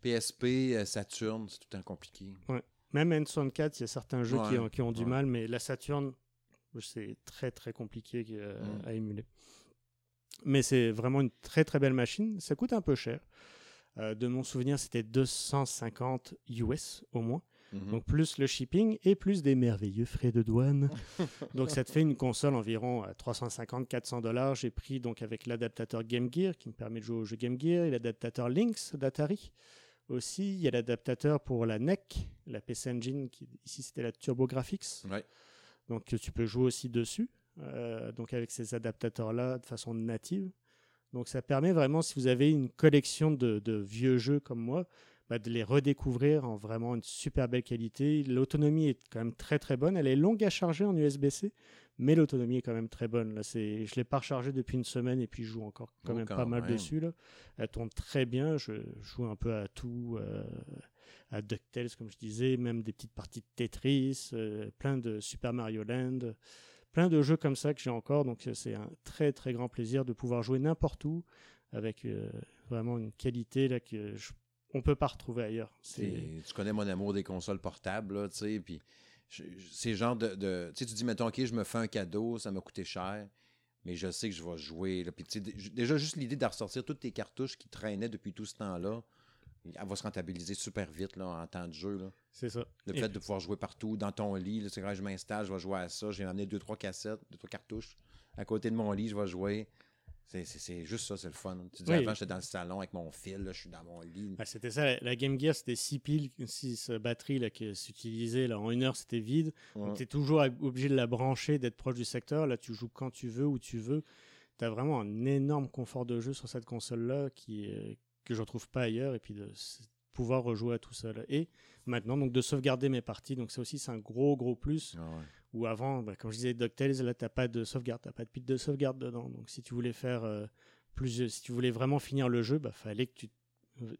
PSP, euh, Saturn, c'est tout le temps compliqué. Même N64, il y a certains jeux qui ont, qui ont du mal, mais la Saturn, c'est très très compliqué euh, Mm. à émuler. Mais c'est vraiment une très très belle machine. Ça coûte un peu cher. Euh, de mon souvenir, c'était 250 US au moins. Mhm. Donc plus le shipping et plus des merveilleux frais de douane. donc ça te fait une console environ à 350-400 dollars. J'ai pris donc avec l'adaptateur Game Gear qui me permet de jouer au jeu Game Gear et l'adaptateur Lynx d'Atari. Aussi, il y a l'adaptateur pour la NEC, la PC Engine, qui ici c'était la TurboGrafx. Ouais. Donc tu peux jouer aussi dessus. euh, donc avec ces adaptateurs-là de façon native. Donc ça permet vraiment, si vous avez une collection de, de vieux jeux comme moi, bah, de les redécouvrir en vraiment une super belle qualité. L'autonomie est quand même très très bonne. Elle est longue à charger en USB-C, mais l'autonomie est quand même très bonne. Là, c'est, je l'ai pas rechargé depuis une semaine et puis je joue encore quand même pas mal dessus. Là. Elle tourne très bien. Je joue un peu à tout, euh, à DuckTales comme je disais, même des petites parties de Tetris, euh, plein de Super Mario Land, plein de jeux comme ça que j'ai encore. Donc euh, c'est un très très grand plaisir de pouvoir jouer n'importe où avec euh, vraiment une qualité là que je, on peut pas retrouver ailleurs. Tu connais mon amour des consoles portables, tu sais, puis c'est genre de... de- tu sais, tu dis, mettons, OK, je me fais un cadeau, ça m'a coûté cher, mais je sais que je vais jouer. Là, puis tu sais, dé- déjà, juste l'idée de ressortir toutes tes cartouches qui traînaient depuis tout ce temps-là, elle va se rentabiliser super vite là, en temps de jeu. Là. c'est ça. Le Et fait de pouvoir jouer partout, dans ton lit, là, c'est quand je m'installe, je vais jouer à ça, j'ai amené deux, trois cassettes, deux, trois cartouches. À côté de mon lit, je vais jouer. C'est- C'est c'est juste ça, c'est le fun. Tu dis, Oui. avant, j'étais dans le salon avec mon fil, là, je suis dans mon lit. Ah, c'était ça, la- Game Gear, c'était 6 piles, 6 batteries là, qui s'utilisaient. En une heure, c'était vide. Ouais. Tu es toujours obligé de la brancher, d'être proche du secteur. Là, tu joues quand tu veux, où tu veux. Tu as vraiment un énorme confort de jeu sur cette console-là qui, est- que je ne retrouve pas ailleurs. Et puis de pouvoir rejouer à tout là. Et maintenant, donc, de sauvegarder mes parties. Donc, ça aussi, c'est un gros, gros plus. Ah ouais. Ou avant, bah, comme je disais, DuckTales, là, tu n'as pas de sauvegarde. Tu pas de pile de sauvegarde dedans. Donc, si tu voulais faire euh, plus, si tu voulais vraiment finir le jeu, bah, fallait que tu,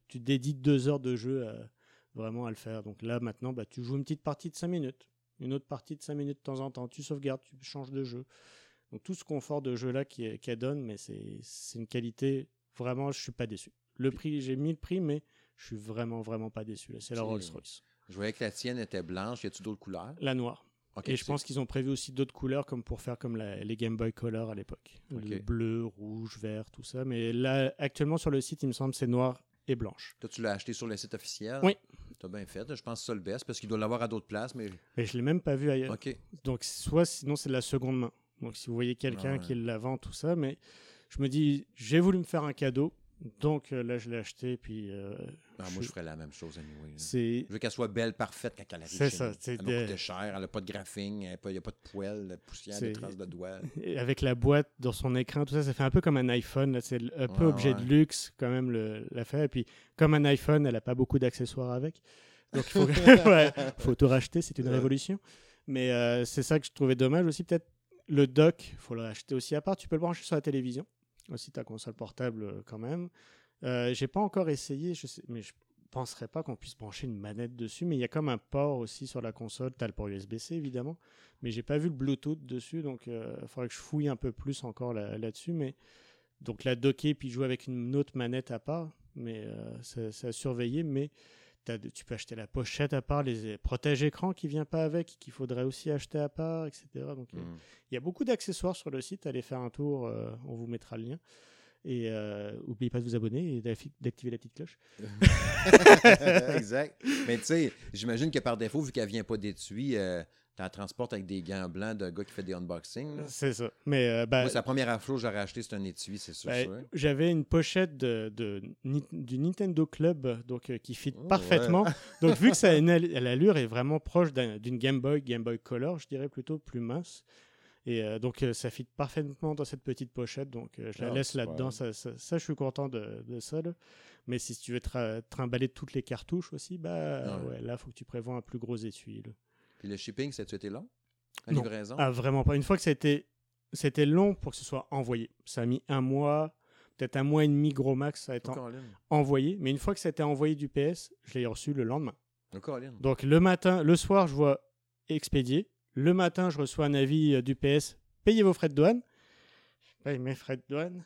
tu dédies deux heures de jeu à, vraiment à le faire. Donc là, maintenant, bah, tu joues une petite partie de 5 minutes, une autre partie de 5 minutes de temps en temps, tu sauvegardes, tu changes de jeu. Donc tout ce confort de jeu-là qui- qu'elle donne, mais c'est c'est une qualité, vraiment, je suis pas déçu. Le prix, j'ai mis le prix, mais je suis vraiment, vraiment pas déçu. C'est la Rolls-Royce. Je voyais que la tienne était blanche. Y a-tu d'autres couleurs? La noire. Et je pense qu'ils ont prévu aussi d'autres couleurs, comme pour faire comme la- les Game Boy Color à l'époque. Ok. Le bleu, rouge, vert, tout ça. Mais là, actuellement, sur le site, il me semble, c'est noir et blanche. Toi, tu l'as acheté sur le site officiel? Oui. T'as bien fait. Je pense que c'est ça le best parce qu'il doit l'avoir à d'autres places, mais. Et je l'ai même pas vu ailleurs. OK. Donc, soit sinon, c'est de la seconde main. Donc, si vous voyez quelqu'un Ah ouais. qui la vend, tout ça, mais je me dis, j'ai voulu me faire un cadeau. Donc euh, là, je l'ai acheté. Puis euh, Ah, je- moi, je ferais la même chose anyway. Je veux qu'elle soit belle, parfaite quand elle arrive C'est ça, Elle m'a de- coûté cher, elle n'a pas de graphing, elle n'y a pas de poêle, de poussière, de traces de doigts. et Avec la boîte dans son écran, tout ça, ça fait un peu comme un iPhone. là. C'est un peu Ouais, objet de luxe, quand même, le- l'affaire. Et puis, comme un iPhone, elle n'a pas beaucoup d'accessoires avec. Donc, il faut, ouais, faut tout racheter, c'est une révolution. Mais euh, c'est ça que je trouvais dommage aussi. Peut-être le dock, il faut le racheter aussi à part. Tu peux le brancher sur la télévision. Aussi, ta console portable, euh, quand même. Euh, J'ai pas encore essayé, mais je penserais pas qu'on puisse brancher une manette dessus. Mais il y a comme un port aussi sur la console. Tu as le port USB-C, évidemment. Mais j'ai pas vu le Bluetooth dessus. Donc, il faudrait que je fouille un peu plus encore là- là-dessus. mais donc, la docker puis jouer avec une autre manette à part. Mais euh, c'est c'est à surveiller. Mais Tu peux acheter la pochette à part, les protège écran qui vient pas avec, qu'il faudrait aussi acheter à part, etc. Donc euh, Mm. il y a beaucoup d'accessoires sur le site. Allez faire un tour, euh, on vous mettra le lien. Et euh, n'oubliez pas de vous abonner et d'activer la petite cloche. exact. Mais tu sais, j'imagine que par défaut, vu qu'elle vient pas d'étui, euh, la transportes avec des gants blancs de gars qui fait des unboxings. C'est ça. Mais euh, Moi, c'est la première chose que j'aurais acheté, c'est un étui, c'est sûr. sûr. j'avais une pochette de, de- ni- du Nintendo Club donc, euh, qui fit Oh, parfaitement. Donc vu que ça a une al- l'allure est vraiment proche d'un- d'une Game Boy, Game Boy Color, je dirais plutôt plus mince. Et euh, donc euh, ça fit parfaitement dans cette petite pochette, donc je la Ah, laisse là-dedans. Ça, ça, ça, je suis content de, de ça. là. Mais si tu veux tra- trimballer toutes les cartouches aussi, bah Ah ouais. là, faut que tu prévois un plus gros étui. là. Puis le shipping, ça a été long? La Non. livraison? Ah, vraiment pas. Une fois que été- c'était long pour que ce soit envoyé. Ça a mis un mois, peut-être un mois et demi gros max à être en- envoyé. Mais une fois que ça a été envoyé du PS, je l'ai reçu le lendemain. Oh. Donc le matin, le soir, je vois expédié. Le matin, je reçois un avis euh, du PS. Payez vos frais de douane. Je paye mes frais de douane.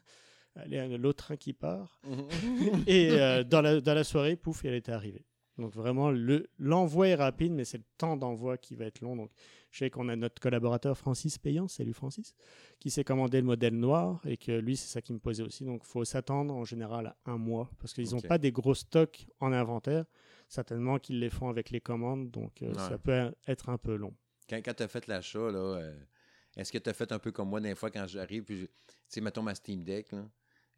Allez, l'autre train qui part. Et euh, dans, la, dans la soirée, pouf, elle était arrivée. Donc vraiment, le- l'envoi est rapide, mais c'est le temps d'envoi qui va être long. Donc je sais qu'on a notre collaborateur Francis Payant, salut Francis, qui s'est commandé le modèle noir et que lui, c'est ça qui me posait aussi. Donc il faut s'attendre en général à un mois parce qu'ils n'ont pas des gros stocks en inventaire. Certainement qu'ils les font avec les commandes, donc euh, Ouais. ça peut être un peu long. Quand, quand tu as fait l'achat, là, euh, est-ce que tu as fait un peu comme moi des fois quand j'arrive, puis, tu sais, mettons ma Steam Deck, là,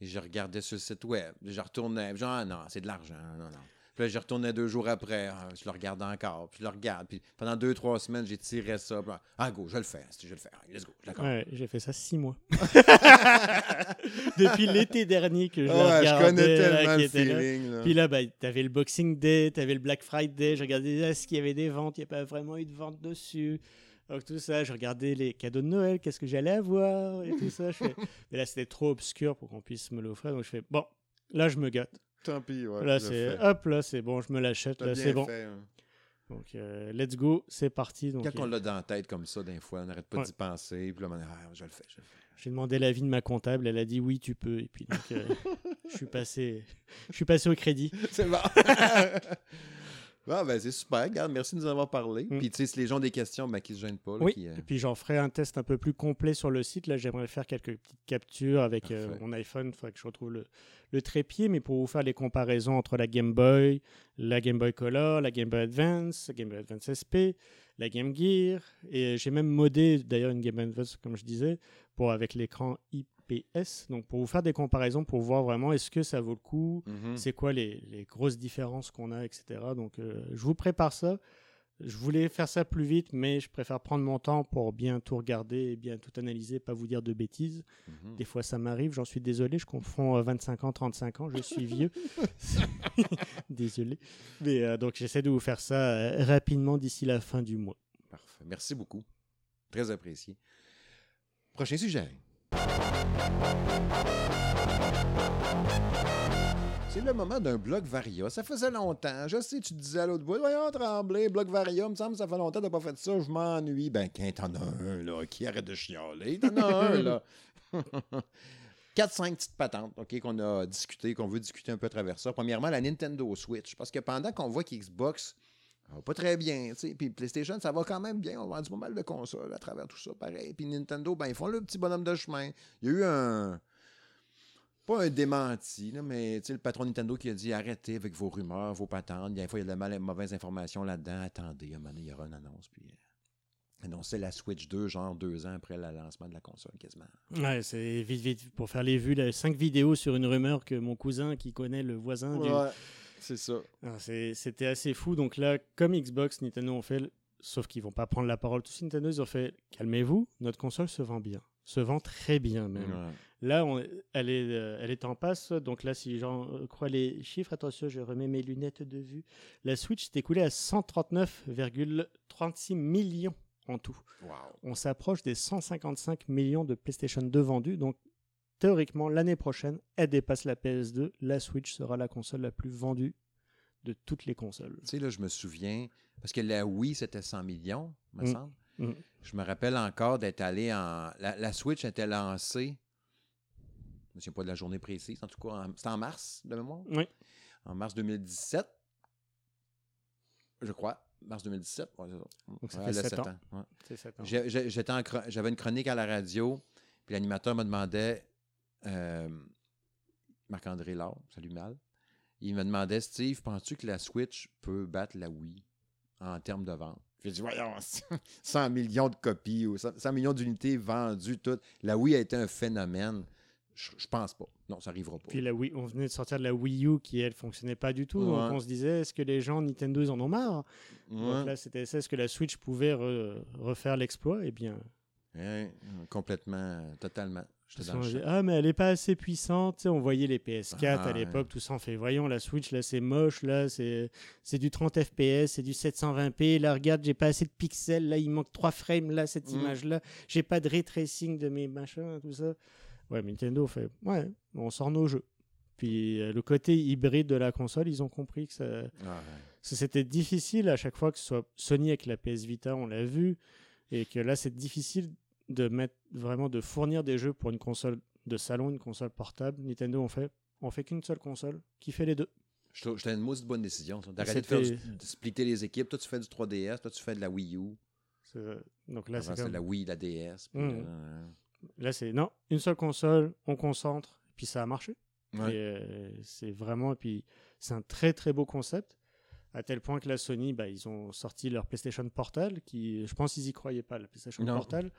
et je regardais sur le site web, je retournais, genre, ah, non, c'est de l'argent, non, non. Puis là, j'y retournais deux jours après. Ah, je le regarde encore. Puis je le regarde. Puis pendant deux, trois semaines, j'ai tiré ça. Puis, ah, go, je vais le faire. Je vais le faire. Let's go. D'accord. Ouais, j'ai fait ça six mois. Depuis l'été dernier que je le Ouais, je regardais. connais là, tellement qui le là. feeling. là. Puis là, bah, t'avais le Boxing Day, t'avais le Black Friday. Je regardais est-ce qu'il y avait des ventes? Il n'y a pas vraiment eu de ventes dessus. Donc tout ça, je regardais les cadeaux de Noël, qu'est-ce que j'allais avoir et tout ça. Je fais... Mais là, c'était trop obscur pour qu'on puisse me l'offrir. Donc je fais, bon, là, je me gâte. Tant pis, ouais. là, c'est hop, là, c'est bon, je me l'achète. Là, c'est bon. fait, hein. Donc, euh, let's go, c'est parti. Donc, Quand on l'a dans la tête comme ça, des fois, on n'arrête pas Ouais. d'y penser. Puis là, on dit, ah, je le fais, je le fais. J'ai demandé l'avis de ma comptable, elle a dit oui, tu peux. Et puis donc, euh, je suis passé, je suis passé au crédit. C'est bon. Bon, ben, c'est super. Regarde, merci de nous avoir parlé. Mm. Puis, tu sais, si les gens ont des questions, ben, qu'ils se gênent pas. là, Oui. qui, euh, Et puis j'en ferai un test un peu plus complet sur le site. Là, j'aimerais faire quelques petites captures avec euh, mon iPhone. Il faudrait que je retrouve le, le trépied, mais pour vous faire les comparaisons entre la Game Boy, la Game Boy Color, la Game Boy Advance, la Game Boy Advance SP, la Game Gear. Et j'ai même modé d'ailleurs une Game Boy Advance, comme je disais, pour avec l'écran IPS. Donc pour vous faire des comparaisons, pour voir vraiment est-ce que ça vaut le coup, mhm. c'est quoi les, les grosses différences qu'on a, etc. Donc, euh, je vous prépare ça. Je voulais faire ça plus vite, mais je préfère prendre mon temps pour bien tout regarder et bien tout analyser, pas vous dire de bêtises. Mhm. Des fois, ça m'arrive, j'en suis désolé, je confonds euh, 25 ans, 35 ans, je suis vieux. désolé. Mais euh, donc, j'essaie de vous faire ça euh, rapidement d'ici la fin du mois. Parfait. Merci beaucoup. Très apprécié. Prochain sujet. C'est le moment d'un blog Varia. Ça faisait longtemps. Je sais, tu te disais à l'autre bout, voyons, Tremblay, blog Varia, me semble que ça fait longtemps que t'as pas fait ça, je m'ennuie. Ben, quand t'en as un, là, qui arrête de chialer, t'en as un, là. 4-5 petites patentes, OK, qu'on a discuté, qu'on veut discuter un peu à travers ça. Premièrement, la Nintendo Switch. Parce que pendant qu'on voit qu'Xbox va pas très bien, tu sais. Puis PlayStation, ça va quand même bien. On vend du pas mal de consoles à travers tout ça, pareil. Puis Nintendo, ben, ils font le petit bonhomme de chemin. Il y a eu un. Pas un démenti, là, mais tu sais, le patron Nintendo qui a dit arrêtez avec vos rumeurs, vos patentes. Des fois, il y a de la mal- mauvaise information là-dedans. Attendez, à un moment donné, il y aura une annonce. Puis euh, annoncer la Switch 2, genre deux ans après le lancement de la console, quasiment. Ouais, c'est vite, vite, pour faire les vues, là, 5 vidéos sur une rumeur que mon cousin qui connaît le voisin du, Ouais, c'est ça. C'est- C'était assez fou. Donc là, comme Xbox, Nintendo ont fait, sauf qu'ils vont pas prendre la parole tous, Nintendo, ils ont fait calmez-vous, notre console se vend bien. Se vend très bien même. Ouais. Là, on- elle, est, euh, elle est en passe. Donc là, si j'en crois les chiffres, attention, je remets mes lunettes de vue. La Switch s'est écoulée à 139,36 millions en tout. Wow. On s'approche des 155 millions de PlayStation 2 vendus. Donc théoriquement, l'année prochaine, elle dépasse la PS2. La Switch sera la console la plus vendue de toutes les consoles. Tu sais, là, je me souviens, parce que la Wii, c'était 100 millions, me Mm. semble. Mm. Je me rappelle encore d'être allé en. La, la Switch était lancée. Je ne me souviens pas de la journée précise, en tout cas, c'était en mars de mémoire? Oui. En mars 2017. Je crois. Mars 2017. Ouais. Donc, ça Ouais, fait elle a sept sept ans. Ouais. Chro- J'avais une chronique à la radio, puis l'animateur me demandait, euh, Marc-André Laure, salut mal, il me demandait, Steve, penses-tu que la Switch peut battre la Wii en termes de vente? J'ai dit, voyons, 100 millions de copies ou 100 100 millions d'unités vendues, toutes. La Wii a été un phénomène. Je, je pense pas. Non, ça arrivera pas. Puis la Wii, on venait de sortir de la Wii U qui, elle, fonctionnait pas du tout. Ouais. Donc on se disait, est-ce que les gens Nintendo, ils en ont marre? Ouais. Donc là, c'était ça. Est-ce que la Switch pouvait re- refaire l'exploit? Eh bien, Ouais, complètement, euh, totalement. Ah, mais elle est pas assez puissante. On voyait les PS4 Ah, à l'époque, tout ça. On fait, voyons, la Switch, là, c'est moche. Là, c'est c'est du 30 FPS, c'est du 720p. Là, regarde, j'ai pas assez de pixels. Là, il manque 3 frames. Là, cette Mm. image-là. J'ai pas de ray tracing de mes machins, tout ça. Ouais, Nintendo fait, ouais, on sort nos jeux. Puis euh, le côté hybride de la console, ils ont compris que ça, Ah, ouais. c'était difficile à chaque fois que ce soit Sony avec la PS Vita, on l'a vu, et que là c'est difficile de mettre vraiment de fournir des jeux pour une console de salon, une console portable. Nintendo on fait, on fait qu'une seule console qui fait les deux. Je C'était une mauvaise bonne décision. D'arrêter de, faire C'était- du- de splitter les équipes. Toi, tu fais du 3DS, toi, tu fais de la Wii U. Donc là c'est comme, la Wii, la DS. puis Mhm. là, là c'est non, une seule console, on concentre, puis ça a marché. ouais. Euh, c'est vraiment, et puis c'est un très très beau concept. À tel point que la Sony, bah, ils ont sorti leur PlayStation Portal, qui, je pense qu'ils y croyaient pas, la PlayStation Non. Portal,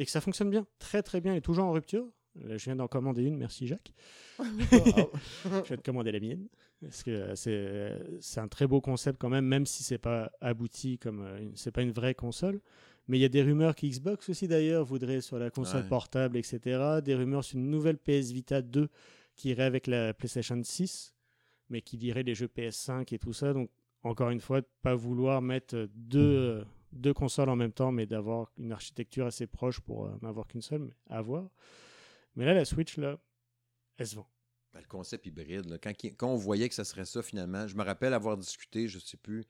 et que ça fonctionne bien, très très bien, et toujours en rupture. Là, je viens d'en commander une, merci Jacques. je vais te commander la mienne. Parce que euh, c'est, euh, c'est un très beau concept quand même, même si c'est pas abouti comme euh, une- c'est pas une vraie console. Mais il y a des rumeurs qui Xbox aussi d'ailleurs voudrait sur la console Ouais. portable, etc. Des rumeurs sur une nouvelle PS Vita 2 qui irait avec la PlayStation 6, mais qui dirait les jeux PS5 et tout ça. Donc encore une fois, de pas vouloir mettre deux, euh, deux consoles en même temps, mais d'avoir une architecture assez proche pour euh, n'avoir qu'une seule, mais à voir. Mais là, la Switch, là, elle se vend. Ben, le concept hybride, là, quand, on voyait que ça serait ça finalement, je me rappelle avoir discuté, je sais plus,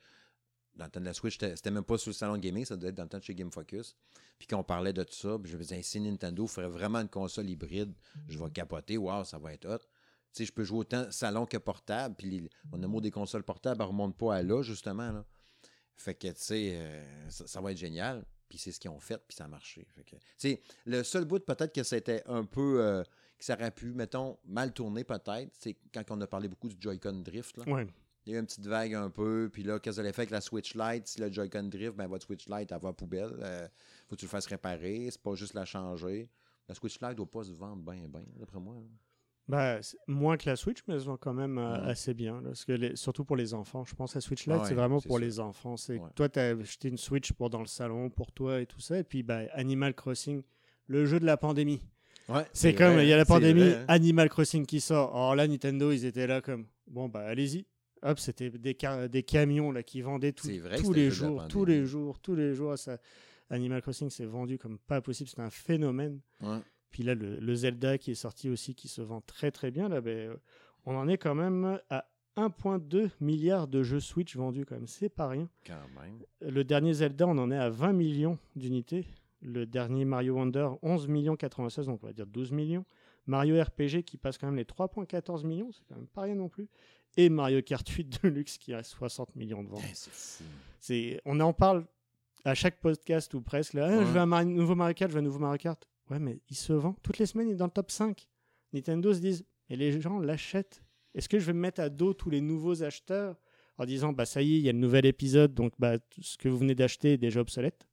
dans le temps de la Switch, c'était même pas sur le salon de gaming, ça devait être dans le temps de chez Game Focus. Puis quand on parlait de tout ça, je me disais, si Nintendo ferait vraiment une console hybride, je vais capoter, waouh, ça va être hot. Tu sais, je peux jouer autant salon que portable, puis les- mon amour des consoles portables ne remonte pas à là, justement. Là. Fait que, tu sais, euh, ça, ça va être génial. Puis c'est ce qu'ils ont fait, puis ça a marché. Fait que, tu sais, le seul bout, peut-être que c'était un peu. euh, que ça aurait pu, mettons, mal tourner peut-être, c'est quand on a parlé beaucoup du Joy-Con Drift. Là. Ouais. Il y a eu une petite vague un peu, puis là, qu'est-ce que ça fait avec la Switch Lite? Si le Joy-Con Drift, ben votre Switch Lite, elle va à poubelle. Euh, faut que tu le fasses réparer, c'est pas juste la changer. La Switch Lite doit pas se vendre bien, bien, d'après moi. là. Bah, moins que la Switch, mais elles sont quand même euh, Ouais. assez bien. là, parce que les- surtout pour les enfants. Je pense la Switch Lite, Ouais, c'est vraiment pour sûr. les enfants. C'est Ouais. Toi, tu as acheté une Switch pour dans le salon, pour toi et tout ça. Et puis, bah, Animal Crossing, le jeu de la pandémie. C'est comme, il y a la pandémie, vrai, hein. Animal Crossing qui sort. Alors là, Nintendo, ils étaient là comme, bon, bah, allez-y. Hop, c'était des, ca- des camions là, qui vendaient tout- vrai tous les le jeu de la jours, tous les jours, tous les jours. Ça, Animal Crossing s'est vendu comme pas possible. C'est un phénomène. Puis là, le, le Zelda qui est sorti aussi, qui se vend très très bien, là, ben, euh, on en est quand même à 1,2 milliard de jeux Switch vendus quand même. C'est pas rien. Quand même. Le dernier Zelda, on en est à 20 millions d'unités. Le dernier Mario Wonder, 11 millions 96, donc on va dire 12 millions. Mario RPG qui passe quand même les 3,14 millions, c'est quand même pas rien non plus. Et Mario Kart 8 Deluxe qui a 60 millions de ventes. Eh, c'est on en parle à chaque podcast ou presque. Là, Ah. Je veux un nouveau Mario Kart, je veux un nouveau Mario Kart. Ouais, mais il se vend. Toutes les semaines, il est dans le top 5. Nintendo se disent, et les gens l'achètent. Est-ce que je vais me mettre à dos tous les nouveaux acheteurs en disant, bah ça y est, il y a le nouvel épisode, donc bah, ce que vous venez d'acheter est déjà obsolète?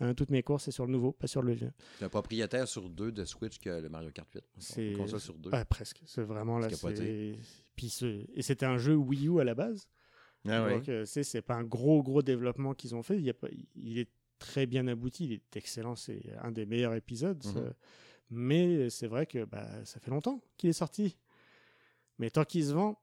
Hein, Toutes mes courses, c'est sur le nouveau, pas sur le vieux. C'est un propriétaire sur deux de Switch que le Mario Kart 8. C'est- console sur deux. Ouais, presque. C'est vraiment là. C'est Puis ce- Et c'était un jeu Wii U à la base. Ah ouais. Donc, euh, c'est c'est pas un gros, gros développement qu'ils ont fait. Il, y a pas, il est très bien abouti, il est excellent. C'est un des meilleurs épisodes. Mhm. Mais c'est vrai que bah, ça fait longtemps qu'il est sorti. Mais tant qu'il se vend,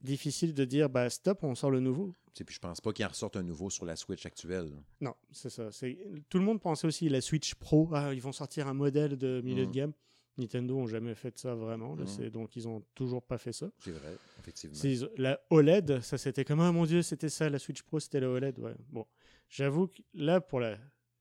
difficile de dire bah, stop, on sort le nouveau. Sais, Puis je pense pas qu'il en ressorte un nouveau sur la Switch actuelle. Non, c'est ça. c'est- Tout le monde pensait aussi la Switch Pro. Ah, ils vont sortir un modèle de milieu Mhm. de gamme. Nintendo n'ont jamais fait ça vraiment. là. Mhm. Donc, ils ont toujours pas fait ça. C'est vrai, effectivement. La OLED, ça c'était comme ah mon dieu, c'était ça, la Switch Pro c'était la OLED. Ouais. Bon, j'avoue que là pour la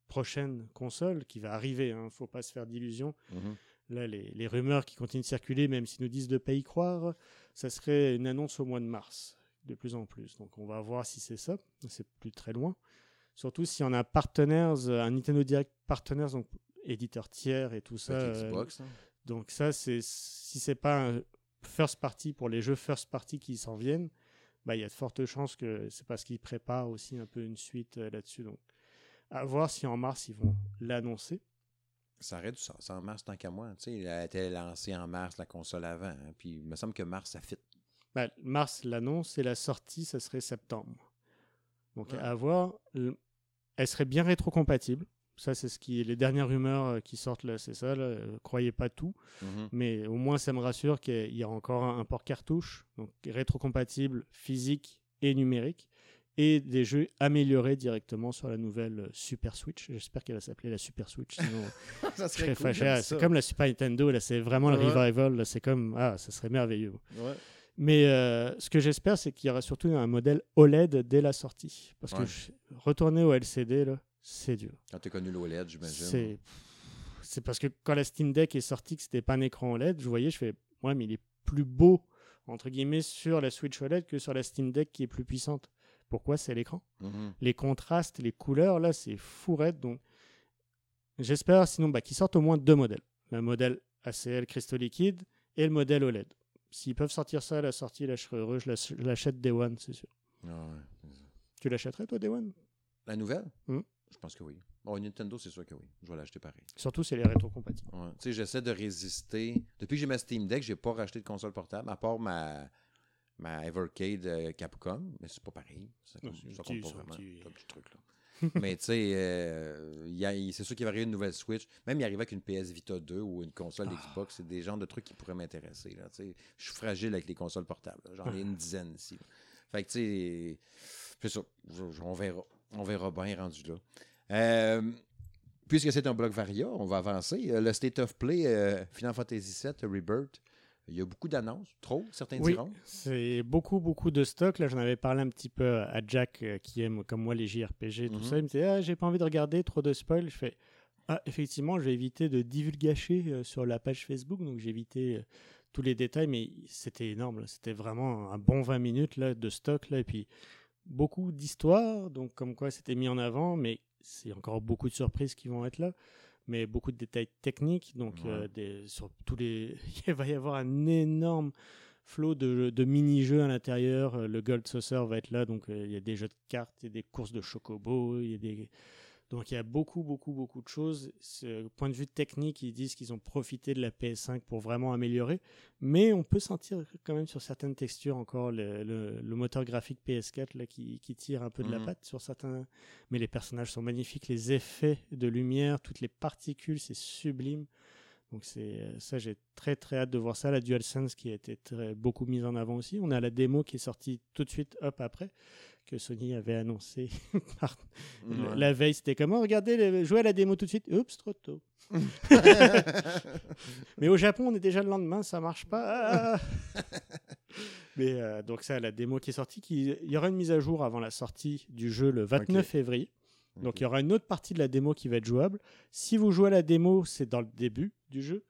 prochaine console qui va arriver, hein, faut pas se faire d'illusions. Mhm. Là, les, les rumeurs qui continuent de circuler, même s'ils nous disent de pas y croire, ça serait une annonce au mois de mars, de plus en plus. Donc on va voir si c'est ça. C'est plus très loin. Surtout si on a partenaires, un Nintendo Direct partenaires, donc éditeur tiers et tout ça. Euh, Xbox, hein. donc ça, c'est si c'est pas un first party pour les jeux first party qui s'en viennent, bah il y a de fortes chances que c'est parce qu'ils préparent aussi un peu une suite euh, là-dessus. Donc à voir si en mars ils vont l'annoncer. Ça aurait du sens. En mars, tant qu'à moi. Tu sais, elle a été lancée en mars, la console avant. hein, Puis il me semble que mars, ça fit. Bah, mars l'annonce et la sortie, ça serait septembre. Donc Ouais. à voir. Le- Elle serait bien rétrocompatible. Ça, c'est ce qui les dernières rumeurs euh, qui sortent là, c'est ça. Là. Euh, Croyez pas tout. Mhm. Mais au moins, ça me rassure qu'il y a encore un, un port cartouche, donc rétrocompatible physique et numérique, et des jeux améliorés directement sur la nouvelle euh, Super Switch. J'espère qu'elle va s'appeler la Super Switch, sinon ça je serais fâché. Ah, C'est comme la Super Nintendo, là, c'est vraiment le revival. C'est comme, ah, ça serait merveilleux. Ouais. Mais euh, ce que j'espère, c'est qu'il y aura surtout un modèle OLED dès la sortie. Parce que je- retourner au LCD, là, c'est dur. Quand tu as connu l'OLED, j'imagine. C'est parce que quand la Steam Deck est sortie, que c'était pas un écran OLED, je voyais, je fais, ouais, mais il est plus beau, entre guillemets, sur la Switch OLED que sur la Steam Deck qui est plus puissante. Pourquoi C'est l'écran? Mhm. Les contrastes, les couleurs, là, c'est fou raide. Donc, j'espère, sinon, bah, qu'ils sortent au moins deux modèles. Le modèle ACL Crystal Liquide et le modèle OLED. S'ils peuvent sortir ça à la sortie, là, je serais heureux. Je l'ach- je l'achète Day One, c'est sûr. Ah ouais. Tu l'achèterais, toi, Day One? La nouvelle? Mhm. Je pense que oui. Bon, Nintendo, c'est sûr que oui. Je vais l'acheter pareil. Surtout si elle est rétro-compatible. Ouais. Tu sais, j'essaie de résister. Depuis que j'ai ma Steam Deck, j'ai pas racheté de console portable, à part ma, ma Evercade euh, Capcom, mais c'est pas pareil. Ça, Non, compte- ça pas vraiment. petit- truc, là. mais tu sais, euh, c'est sûr qu'il va arriver une nouvelle Switch. Même il arrive avec une PS Vita 2 ou une console Ah. Xbox, c'est des genres de trucs qui pourraient m'intéresser. Je suis fragile avec les consoles portables. J'en ai une dizaine ici. là. Fait que tu sais, c'est ça. On verra. On verra bien rendu là. Euh, puisque c'est un bloc varia, on va avancer. Euh, Le State of Play euh, Final Fantasy VII Rebirth, il y a beaucoup d'annonces. Trop, certains Oui, diront. c'est beaucoup, beaucoup de stock. Là, j'en avais parlé un petit peu à Jack, euh, qui aime comme moi les JRPG, tout Mhm. ça. Il me disait, ah, j'ai pas envie de regarder trop de spoil. Je fais, ah, effectivement, je vais éviter de divulgacher euh, sur la page Facebook. Donc, j'ai évité euh, tous les détails, mais c'était énorme. C'était vraiment un bon 20 minutes là, de stock. Là, et puis, beaucoup d'histoires, donc comme quoi c'était mis en avant, mais c'est encore beaucoup de surprises qui vont être là. Mais beaucoup de détails techniques, donc Ouais. euh, des, sur tous les, il va y avoir un énorme flot de, de mini-jeux à l'intérieur. Euh, Le Gold Saucer va être là, donc euh, il y a des jeux de cartes, il y a des courses de chocobo, il y a des... Donc il y a beaucoup, beaucoup, beaucoup de choses. Ce point de vue technique, ils disent qu'ils ont profité de la PS5 pour vraiment améliorer. Mais on peut sentir quand même sur certaines textures encore le, le- le moteur graphique PS4 là, qui, qui tire un peu de la Mhm. patte sur certains. Mais les personnages sont magnifiques, les effets de lumière, toutes les particules, c'est sublime. Donc c'est euh, ça, j'ai très très hâte de voir ça. La DualSense qui a été très- beaucoup mise en avant aussi. On a la démo qui est sortie tout de suite, hop après, que Sony avait annoncé Ouais. la veille. C'était comment Regardez, le- jouez à la démo tout de suite. Oups, trop tôt. Mais au Japon, on est déjà le lendemain, ça marche pas. Mais euh, donc ça, la démo qui est sortie, qui... il y aura une mise à jour avant la sortie du jeu le 29 Ok. février. Donc il y aura une autre partie de la démo qui va être jouable. Si vous jouez à la démo, c'est dans le début du jeu.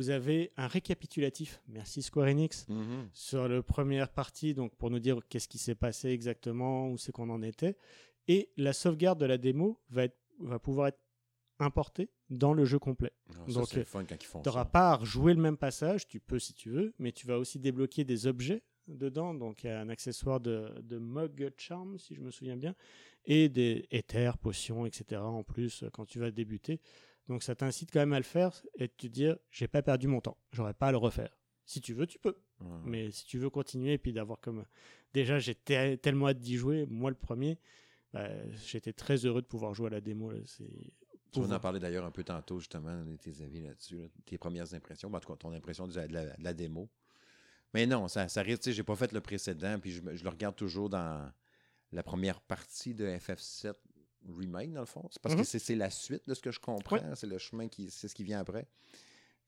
Vous avez un récapitulatif, merci Square Enix, Mhm. sur la première partie, donc pour nous dire qu'est-ce qui s'est passé exactement, où c'est qu'on en était. Et la sauvegarde de la démo va, être, va pouvoir être importée dans le jeu complet. Ah, Donc, Tu n'auras pas à rejouer le même passage, tu peux si tu veux, mais tu vas aussi débloquer des objets dedans. Donc un accessoire de, de Mug Charm, si je me souviens bien, et des éthers, potions, etc. en plus euh, quand tu vas débuter. Donc ça t'incite quand même à le faire et de te dire j'ai pas perdu mon temps, j'aurais pas à le refaire. Si tu veux, tu peux. Mais si tu veux continuer et puis d'avoir comme. Déjà, j'ai te- tellement hâte d'y jouer, moi le premier, bah, j'étais très heureux de pouvoir jouer à la démo. là. C'est. Tu vas en parler d'ailleurs un peu tantôt, justement, de tes avis là-dessus, là, tes premières impressions, Ben, en tout cas, ton impression de la, de la- de la démo. Mais non, ça, ça risque, tu sais, j'ai pas fait le précédent, puis je le regarde toujours dans la première partie de FF7 Remake, dans le fond. C'est parce Mhm. que c'est- c'est la suite de ce que je comprends, c'est le chemin qui, c'est ce qui vient après.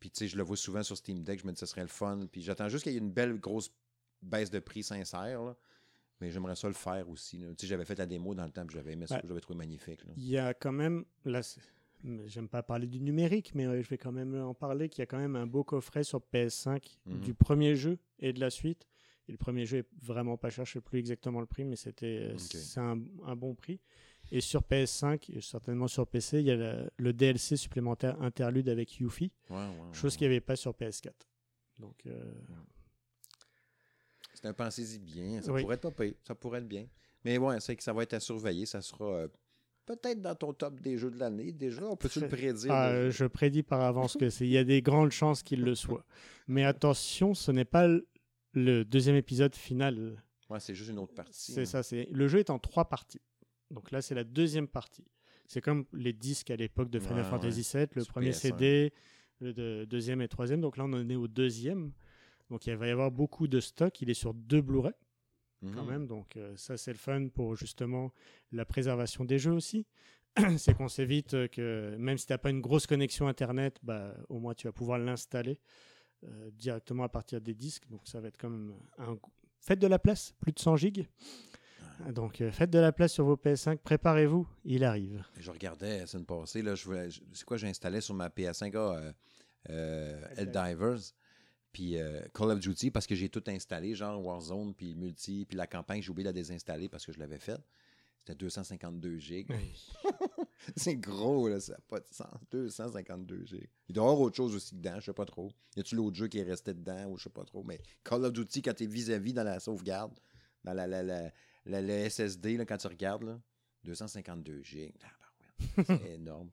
Puis, tu sais, je le vois souvent sur Steam Deck, je me dis que ce serait le fun, puis j'attends juste qu'il y ait une belle grosse baisse de prix sincère, là. Mais j'aimerais ça le faire aussi. Tu sais, j'avais fait la démo dans le temps, puis j'avais aimé ça, Ouais. j'avais trouvé magnifique. Il y a quand même, là, j'aime pas parler du numérique, mais euh, je vais quand même en parler, qu'il y a quand même un beau coffret sur PS5 Mhm. du premier jeu et de la suite. Et le premier jeu est vraiment pas cher, je sais plus exactement le prix, mais c'était euh, c'est un, un bon prix. Et sur PS5, et certainement sur PC, il y a le, le DLC supplémentaire interlude avec Yuffie, Ouais, ouais, chose ouais. qu'il n'y avait pas sur PS4. Donc, euh, C'est un pensez-y bien. Ça Oui. pourrait être pas. Ça pourrait être bien. Mais ouais, c'est que ça va être à surveiller. Ça sera euh, peut-être dans ton top des jeux de l'année. Déjà, on peut-tu le prédire? Ah, euh, je prédis par avance que c'est. Il y a des grandes chances qu'il le soit. Mais attention, ce n'est pas le- le deuxième épisode final. Ouais, c'est juste une autre partie. C'est hein. ça. C'est le jeu est en trois parties. Donc là, c'est la deuxième partie. C'est comme les disques à l'époque de Final Ouais, Fantasy VII. Le Sur premier PS1. CD, le de- deuxième et troisième. Donc là, on en est au deuxième. Donc il va y avoir beaucoup de stock. Il est sur deux Blu-ray quand Mhm. même. Donc euh, ça, c'est le fun pour justement la préservation des jeux aussi. c'est qu'on s'évite euh, que même si tu n'as pas une grosse connexion Internet, bah, au moins tu vas pouvoir l'installer euh, directement à partir des disques. Donc ça va être même un... Faites de la place, plus de 100 gigs. Donc euh, faites de la place sur vos PS5, préparez-vous, il arrive. Je regardais la semaine passée. Là, je voulais- je- c'est quoi j'installais sur ma PS5? Ah, euh, euh, Helldivers. Puis euh, Call of Duty, parce que j'ai tout installé, genre Warzone, puis Multi, puis la campagne, j'ai oublié de la désinstaller parce que je l'avais faite. C'était 252 gigs. C'est gros, là, ça n'a pas de sens. 252 gigs. Il doit y avoir autre chose aussi dedans, je sais pas trop. Y a-tu l'autre jeu qui est resté dedans, ou je sais pas trop. Mais Call of Duty, quand tu es vis-à-vis dans la sauvegarde, dans la, la, la, la- le SSD, là, quand tu regardes, là, 252 gigs. C'est énorme.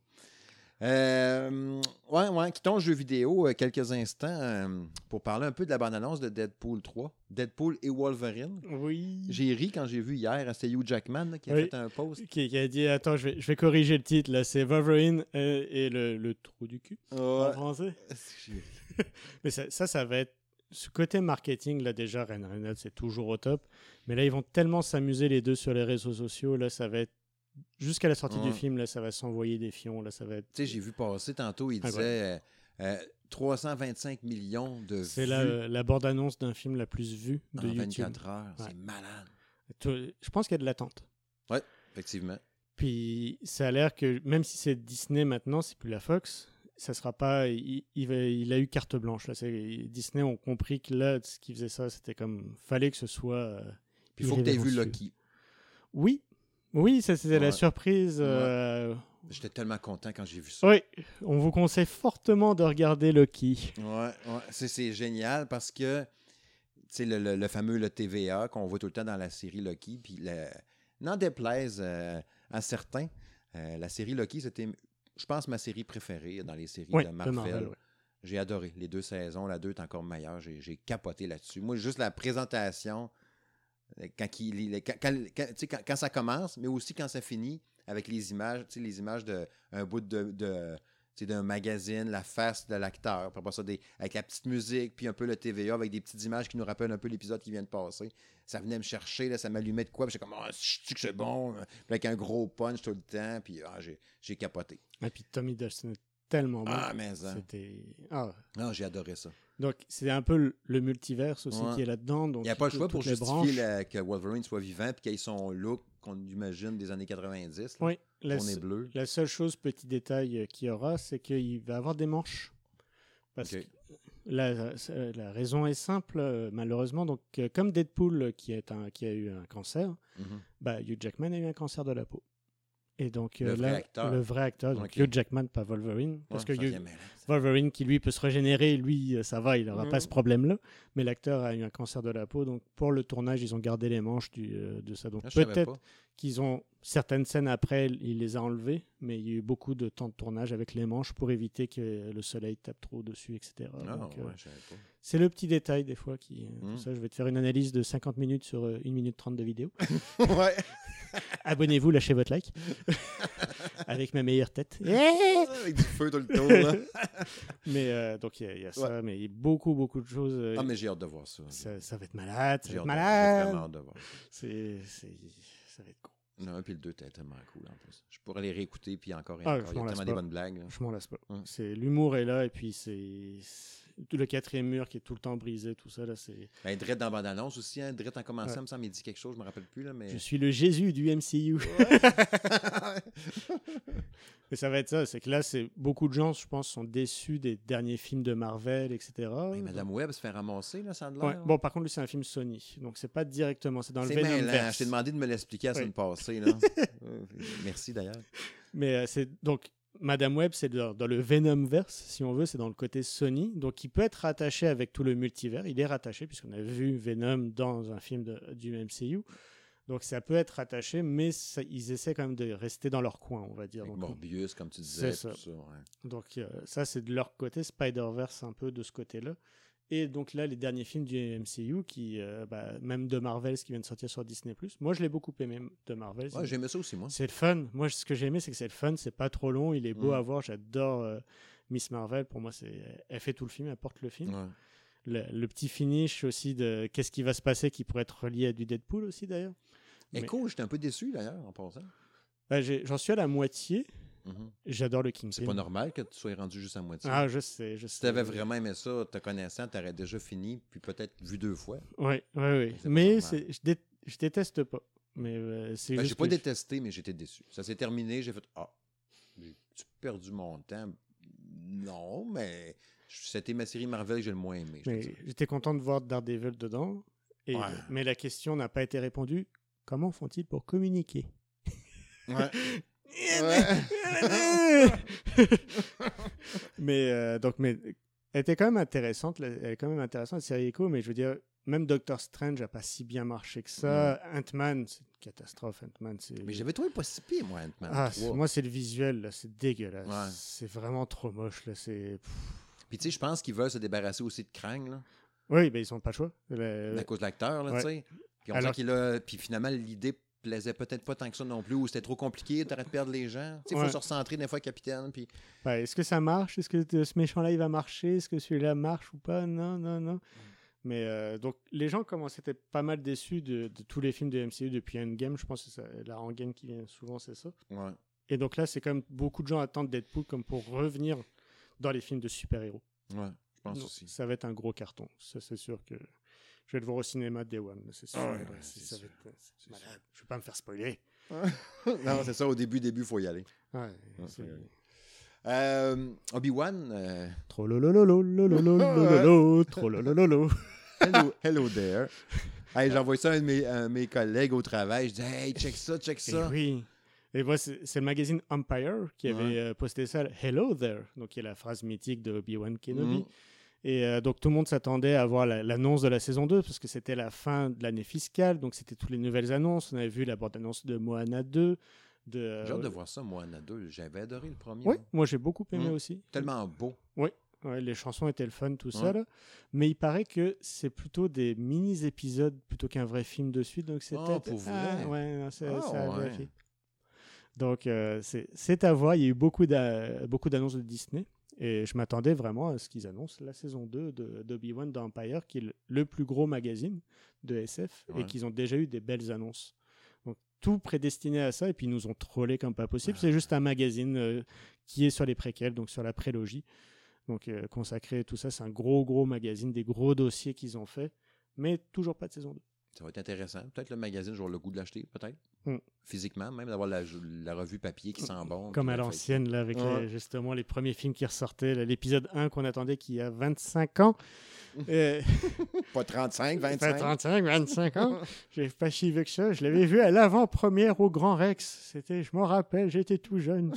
Euh, ouais, ouais, quittons le jeu vidéo euh, quelques instants euh, pour parler un peu de la bande-annonce de Deadpool 3. Deadpool et Wolverine. Oui. J'ai ri quand j'ai vu hier, c'était Hugh Jackman là, qui a Oui. fait un post. Qui, qui a dit Attends, je vais, je vais corriger le titre là. C'est Wolverine et, le, le trou du cul en français. Mais ça, ça, ça va être. Ce côté marketing, là, déjà, Ryan Reynolds, c'est toujours au top. Mais là, ils vont tellement s'amuser les deux sur les réseaux sociaux. Là, ça va être. Jusqu'à la sortie Ouais. du film, là, ça va s'envoyer des fions. Là, ça va être. Tu sais, j'ai vu passer tantôt, il Ah, disait euh, euh, 325 millions de C'est la, la bande-annonce d'un film la plus vue de en YouTube. 24 heures. Ouais. C'est malade. Je pense qu'il y a de l'attente. Effectivement. Puis ça a l'air que même si c'est Disney maintenant, c'est plus la Fox, ça sera pas. Il, il va- il a eu carte blanche là. C'est- Disney ont compris que là, ce qui faisait ça, c'était comme fallait que ce soit. euh, il faut que tu aies vu. Loki. Oui, oui, ça c'était la surprise. Ouais. euh, J'étais tellement content quand j'ai vu ça. Oui, on vous conseille fortement de regarder Loki. Ouais, ouais. C'est, c'est génial parce que tu sais, le, le- le fameux le TVA qu'on voit tout le temps dans la série Loki, puis n'en déplaise euh, à certains, euh, la série Loki, c'était, je pense, ma série préférée dans les séries Oui, de Marvel. J'ai adoré les deux saisons. La 2 est encore meilleure. J'ai, capoté là-dessus. Moi, juste la présentation, euh, quand, il- ça commence, mais aussi quand ça finit, avec les images, les images d'un bout de, d'un magazine, la face de l'acteur, puis après ça, des, avec la petite musique, puis un peu le TVA, avec des petites images qui nous rappellent un peu l'épisode qui vient de passer. Ça venait me chercher, là, ça m'allumait de quoi, puis j'étais comme, ah, je que c'est bon, puis avec un gros punch tout le temps, puis ah, j'ai, capoté. Et puis Tommy est tellement bon. Ah, mais ça. C'était. Ah. Ah, j'ai adoré ça. Donc c'est un peu le, multiverse aussi Ouais. qui est là-dedans. Il n'y a pas le choix pour justifier la- que Wolverine soit vivant puis qu'il ait son look qu'on imagine des années 90. là. Oui, la, On est bleu. la seule chose, petit détail euh, qu'il y aura, c'est qu'il va avoir des manches. Parce que la, c'est- la raison est simple, euh, malheureusement. Donc, euh, comme Deadpool euh, qui, est un, qui a eu un cancer, Mhm. bah, Hugh Jackman a eu un cancer de la peau. Et donc, Le euh, vrai là, acteur. le vrai acteur, donc Ok. Hugh Jackman, pas Wolverine. Parce Ouais, que Hugh-. Wolverine, qui lui peut se régénérer, lui, euh, ça va, il n'aura Mhm. pas ce problème-là. Mais l'acteur a eu un cancer de la peau, donc pour le tournage, ils ont gardé les manches du, euh, de ça. Donc Ah, peut-être qu'ils ont certaines scènes après, il les a enlevées, mais il y a eu beaucoup de temps de tournage avec les manches pour éviter que le soleil tape trop dessus, etc. Ah, euh, c'est le petit détail des fois qui. euh, Mm. tout ça, je vais te faire une analyse de 50 minutes sur euh, 1 minute 30 de vidéo. ouais. Abonnez-vous, lâchez votre like. avec ma meilleure tête. Avec du feu tout le tour. Là. mais euh, donc il y a, il y a ça, mais il y a beaucoup, beaucoup de choses. ah, mais j'ai hâte de voir ça. ça, ça va être malade, ça J'ai va être j'ai vraiment hâte de voir ça. C'est, c'est, ça va être con. Non, puis le 2 était tellement cool en plus. Je pourrais les réécouter, puis encore et Ah, encore. Il y a m'en tellement des bonnes blagues. là. Je m'en lasse pas. Hum. C'est l'humour est là et puis c'est- tout le quatrième mur qui est tout le temps brisé, tout ça là. C'est. Ben, Dredd dans la bande-annonce aussi. Hein. Dredd en commençant, Ouais. me semble, il dit quelque chose, je me rappelle plus. Là, mais... Je suis le Jésus du MCU. Mais ça va être ça, c'est que là, c'est beaucoup de gens, je pense, sont déçus des derniers films de Marvel, etc. Ben, Madame Webb se fait ramasser, là, ça Ouais. Bon, par contre, lui, c'est un film Sony, donc c'est pas directement, c'est dans le C'est Venom mêlant. verse. Je t'ai demandé de me l'expliquer la Oui. semaine passée. Là. Euh, Merci d'ailleurs. Mais euh, c'est donc Madame Web, c'est dans, dans le Venomverse, si on veut, c'est dans le côté Sony, donc il peut être rattaché avec tout le multivers. Il est rattaché puisqu'on a vu Venom dans un film de- du MCU, donc ça peut être rattaché, mais ça- ils essaient quand même de rester dans leur coin, on va dire. Avec Donc, Morbius, comme tu disais. C'est tout ça. ça, ouais. donc euh, ça, c'est de leur côté, Spider-Verse un peu de ce côté-là. Et donc là, les derniers films du MCU, qui, euh, bah, même de Marvel, ce qui vient de sortir sur Disney+. Moi, je l'ai beaucoup aimé de Marvel. Ouais, j'aimais ça aussi, moi. C'est le fun. Moi, ce que j'ai aimé, c'est que c'est le fun. C'est pas trop long. Il est beau Mm. à voir. J'adore euh, Miss Marvel. Pour moi, c'est elle fait tout le film. Elle porte le film. Ouais. Le, le petit finish aussi de qu'est-ce qui va se passer qui pourrait être relié à du Deadpool aussi d'ailleurs. Mais- Echo, j'étais un peu déçu d'ailleurs en passant. Bah, J'en suis à la moitié. Mhm. J'adore le Kingpin. C'est pas normal que tu sois rendu juste à moitié. Ah, je sais, je sais. si tu avais vraiment aimé ça, te connaissant, tu aurais déjà fini, puis peut-être vu deux fois. Oui, oui, oui. Mais je, dé- je déteste pas. Mais euh, c'est Ben, juste j'ai pas je- détesté, mais j'étais déçu. Ça s'est terminé, j'ai fait Ah, j'ai perdu mon temps? Non, mais c'était ma série Marvel que j'ai le moins aimé. j'étais content de voir Daredevil dedans. Et, Ouais. Mais la question n'a pas été répondue. Comment font-ils pour communiquer? Ouais. mais euh, donc mais elle était quand même intéressante, la- elle est quand même intéressante, la série Echo, mais je veux dire, même Doctor Strange n'a pas si bien marché que ça. Ant-Man, c'est une catastrophe, Ant-Man. c'est- Mais j'avais trouvé pas si pire, moi, Ant-Man Ah, 3. c'est- moi, c'est le visuel, là, c'est dégueulasse. Ouais. C'est vraiment trop moche, là. C'est... Puis tu sais, je pense qu'ils veulent se débarrasser aussi de Krang, là, Oui, ben, ils n'ont pas le choix. Le- à cause de l'acteur, là, ouais. tu sais. Puis on Alors- dirait qu'il a... Puis finalement, l'idée plaisait peut-être pas tant que ça non plus, ou c'était trop compliqué, t'arrêtes de perdre les gens. Il faut Ouais. se recentrer des fois, capitaine, puis... Ouais, est-ce que ça marche? Est-ce que ce méchant-là, il va marcher? Est-ce que celui-là marche ou pas? Non, non, non. Mais euh, donc, les gens commençaient à être pas mal déçus de, de tous les films de MCU depuis Endgame. Je pense que c'est ça, la rengaine qui vient souvent, c'est ça. Ouais. Et donc là, c'est comme beaucoup de gens attendent Deadpool comme pour revenir dans les films de super-héros. Ouais, je pense Donc, aussi. Ça va être un gros carton. Ça, c'est sûr que je vais le voir au cinéma Day One. c'est sûr. Je ne vais pas me faire spoiler. Non, c'est ça, au début, début, il faut y aller. Euh, Obi-Wan. Euh... Hello, hello there. Hey, J'envoie ça à mes, mes, collègues au travail. Je dis Hey, check ça, check eh ça. Oui. Et c'est le magazine Empire qui avait euh, posté ça Hello there, qui est la phrase mythique de Obi-Wan Kenobi. Mm. Et euh, donc tout le monde s'attendait à voir la- l'annonce de la saison 2 parce que c'était la fin de l'année fiscale, donc c'était toutes les nouvelles annonces. On avait vu la bande-annonce de Moana 2. De, euh, J'ai hâte de voir ça, moi, Anna 2. J'avais adoré le premier. Oui, moi. moi j'ai beaucoup aimé Mhm. aussi. Tellement beau. Ouais, les chansons étaient le fun, tout ça. Là. Mais il paraît que c'est plutôt des mini-épisodes plutôt qu'un vrai film de suite. Donc c'est Ah, peut-être. pour? Ah, ouais, non, c'est Ah, à ouais. Donc euh, c'est à voir. Il y a eu beaucoup d'annonces de Disney. Et je m'attendais vraiment à ce qu'ils annoncent la saison 2 de- d'Obi-Wan d'Empire, qui est le, le plus gros magazine de SF, et qu'ils ont déjà eu des belles annonces. Donc tout prédestiné à ça, et puis ils nous ont trollé comme pas possible. C'est juste un magazine euh, qui est sur les préquels, donc sur la prélogie. Donc euh, consacré, tout ça, c'est un gros, gros magazine, des gros dossiers qu'ils ont fait, mais toujours pas de saison 2. Ça va être intéressant. Peut-être le magazine, j'aurai le goût de l'acheter, peut-être. Mm. Physiquement, même d'avoir la, la revue papier qui sent bon. Comme à la l'ancienne, là, avec Ouais. les- justement les premiers films qui ressortaient, l'épisode 1 qu'on attendait qui y a 25 ans. Euh. Pas 35, Pas 25. 35, 25 ans. J'ai pas vieux que ça. Je l'avais vu à l'avant-première au Grand Rex. C'était, je m'en rappelle, j'étais tout jeune.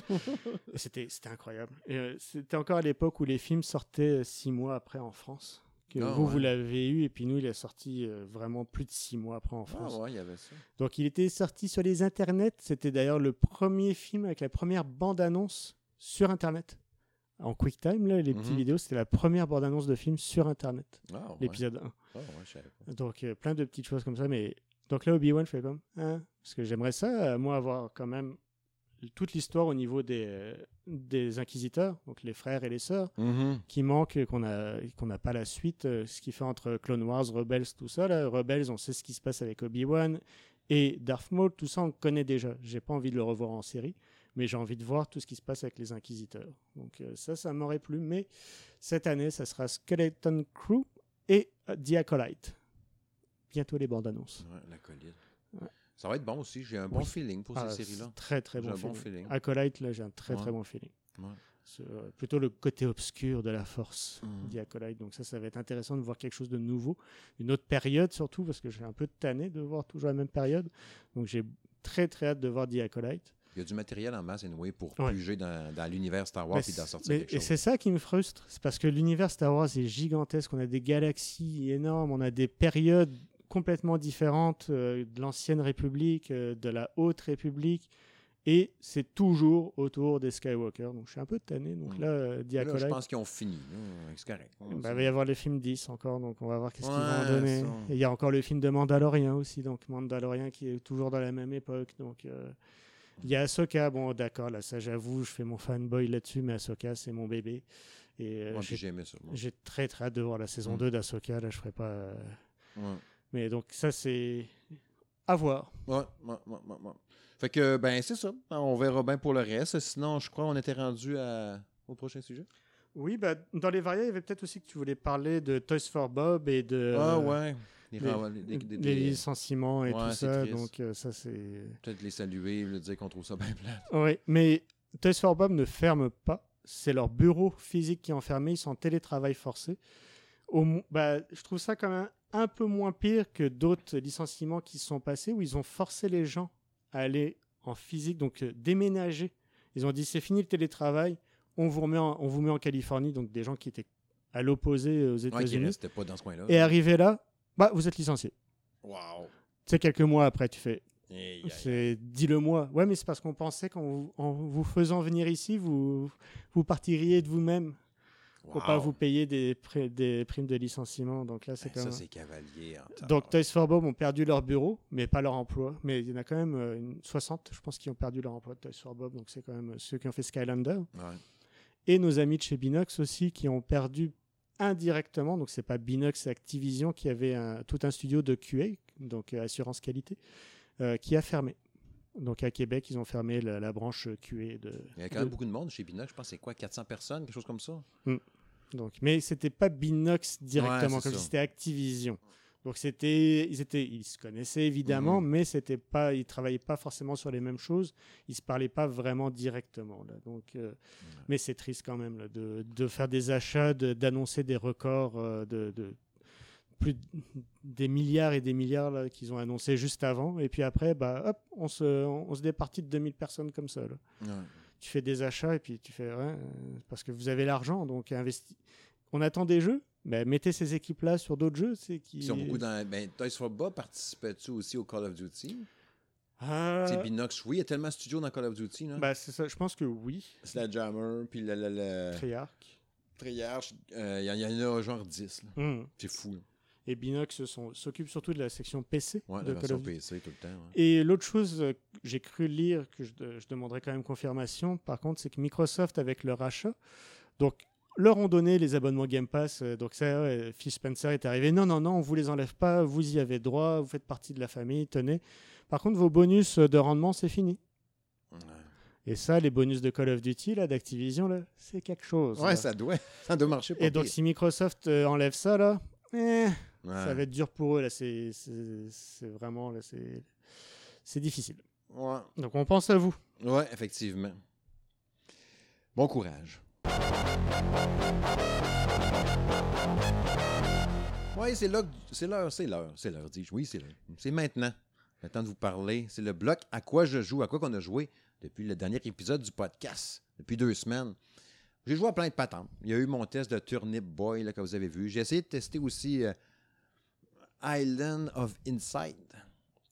C'était, c'était incroyable. Euh, c'était encore à l'époque où les films sortaient euh, six mois après en France. Que Ah, vous, ouais. vous l'avez eu, et puis nous, il est sorti euh, vraiment plus de six mois après en Ah France. ouais, il y avait ça. Donc il était sorti sur les internets. C'était d'ailleurs le premier film avec la première bande-annonce sur Internet. En QuickTime, là, les petites Mhm. vidéos, c'était la première bande-annonce de film sur Internet, Ah ouais. l'épisode 1. Ah ouais, je savais pas. Donc, euh, plein de petites choses comme ça. Mais donc là, Obi-Wan, je fais comme. Hein? Parce que j'aimerais ça, euh, moi, avoir quand même toute l'histoire au niveau des, euh, des inquisiteurs, donc les frères et les sœurs, Mhm. qui manquent, euh, qu'on a qu'on n'a pas la suite. euh, ce qui fait entre Clone Wars, Rebels, tout ça. Là. Rebels, on sait ce qui se passe avec Obi-Wan. Et Darth Maul, tout ça, on le connaît déjà. J'ai pas envie de le revoir en série. Mais j'ai envie de voir tout ce qui se passe avec les inquisiteurs. Donc euh, ça, ça m'aurait plu. Mais cette année, ça sera Skeleton Crew et euh, The Acolyte. Bientôt les bandes annonces. Ouais, la colline. Ouais. Ça va être bon aussi. J'ai un bon Oui. feeling pour Ah, ces séries-là. Très très bon, un bon feeling. feeling. Acolyte, là, j'ai un très très bon feeling. Ouais. Euh, plutôt le côté obscur de la force. The Acolyte. Donc ça, ça va être intéressant de voir quelque chose de nouveau. Une autre période surtout, parce que j'ai un peu tanné de voir toujours la même période. Donc j'ai très très hâte de voir The Acolyte. Il y a du matériel en masse, anyway, pour Ouais. puger dans, dans l'univers Star Wars et d'en sortir mais- quelque et chose. c'est ça qui me frustre, c'est parce que l'univers Star Wars est gigantesque, on a des galaxies énormes, on a des périodes complètement différentes euh, de l'ancienne République, euh, de la Haute République, et c'est toujours autour des Skywalker. Donc je suis un peu tanné. Donc Mm. là, euh, Là, je pense qu'ils ont fini. là. C'est correct. bah, il va y avoir le film 10 encore, donc on va voir qu'est-ce qu'ils vont Ouais, donner. ça. Et il y a encore le film de Mandalorian aussi, donc Mandalorian qui est toujours dans la même époque. Donc euh, il y a Ahsoka, bon d'accord, là ça j'avoue, je fais mon fanboy là-dessus, mais Ahsoka c'est mon bébé. Et euh, j'ai- j'ai aimé ça. moi. j'ai très très hâte de voir la saison Mm. 2 d'Ahsoka, là je ferai pas... euh, Ouais. Mais donc ça c'est à voir. Ouais, ouais, ouais, ouais, ouais. Fait que, ben, c'est ça. On verra bien pour le reste. Sinon, je crois qu'on était rendu à... au prochain sujet. Oui, bah, dans les variants, il y avait peut-être aussi que tu voulais parler de Toys for Bob et de... ah, ouais. Les, licenciements et Ouais, tout ça, triste. donc euh, ça c'est... Peut-être les saluer, leur dire qu'on trouve ça bien plat. Oui, mais Toys for Bob ne ferme pas. C'est leur bureau physique qui est enfermé. Ils sont en télétravail forcé. Au bah, je trouve ça quand même un peu moins pire que d'autres licenciements qui se sont passés où ils ont forcé les gens à aller en physique, donc euh, déménager. Ils ont dit c'est fini le télétravail, on vous, remet en- on vous met en Californie, donc des gens qui étaient à l'opposé aux Ouais, qui États-Unis. restait pas dans ce coin-là. et arrivé là, bah, vous êtes licencié. Wow. Tu sais, quelques mois après, tu fais, c'est dis-le moi. Ouais, mais c'est parce qu'on pensait qu'en vous, en vous faisant venir ici, vous, vous partiriez de vous-même pour pas vous payer des, primes de licenciement. Donc là, c'est quand Ça, c'est cavalier. en Donc. Toys for Bob ont perdu leur bureau, mais pas leur emploi. Mais il y en a quand même euh, une 60, je pense, qui ont perdu leur emploi de Toys for Bob. Donc c'est quand même euh, ceux qui ont fait Skylander. Ouais. Et nos amis de chez Binox aussi, qui ont perdu indirectement. Donc c'est pas Binox, c'est Activision qui avait un- tout un studio de QA, donc euh, assurance qualité, euh, qui a fermé. Donc à Québec, ils ont fermé la, la branche QA de. Il y a quand même beaucoup de monde chez Binox. Je pense que c'est quoi, 400 personnes, quelque chose comme ça? Donc, mais c'était pas Binox directement, comme c'était Activision. Donc c'était, ils étaient, ils se connaissaient évidemment, Mhm. mais c'était pas, ils travaillaient pas forcément sur les mêmes choses. Ils se parlaient pas vraiment directement. Là. Donc, euh, mais c'est triste quand même là, de, de faire des achats, de- d'annoncer des records euh, de, de plus de- des milliards et des milliards qu'ils ont annoncés juste avant, et puis après, bah hop, on se, on se départit de 2000 personnes comme ça. là Ouais. tu fais des achats et puis tu fais ouais, euh, parce que vous avez l'argent donc investi. On attend des jeux, ben, mettez ces équipes là sur d'autres jeux, c'est qui. Ils sont beaucoup dans. Ben, Toys for Bob participait-tu aussi au Call of Duty? Ah, sais, Binox, oui, il y a tellement de studios dans Call of Duty. Là. c'est ça. Je pense que oui. Sledgehammer, puis le, le, le Treyarch. Treyarch, euh, il y, en- il y en a genre 10. là. Hmm. C'est fou. Là. Et Binox s'occupe surtout de la section PC Ouais, de la Call of Duty. PC tout le temps. ouais. Et l'autre chose euh, que j'ai cru lire, que je, je demanderai quand même confirmation, par contre, c'est que Microsoft, avec leur achat, donc leur ont donné les abonnements Game Pass. euh, donc ça, euh, Phil Spencer est arrivé. Non, non, non, on vous les enlève pas. Vous y avez droit. Vous faites partie de la famille. Tenez. Par contre, vos bonus euh, de rendement, c'est fini. Ouais, Et ça, les bonus de Call of Duty, là, d'Activision, là, c'est quelque chose. Ouais, là. ça doit, ça doit marcher pas Et donc, si Microsoft euh, enlève ça, là, eh, Ouais. ça va être dur pour eux. Là, c'est, vraiment, là, c'est, difficile. Ouais. Donc, on pense à vous. Ouais, effectivement. Bon courage. Oui, c'est là, que- c'est l'heure, c'est l'heure, c'est l'heure, dis-je. Oui, c'est l'heure. C'est maintenant. Le temps de vous parler. C'est le bloc à quoi je joue, à quoi qu'on a joué depuis le dernier épisode du podcast, depuis deux semaines. J'ai joué à plein de patentes. Il y a eu mon test de Turnip Boy, là, que vous avez vu. J'ai essayé de tester aussi euh, Island of Insight.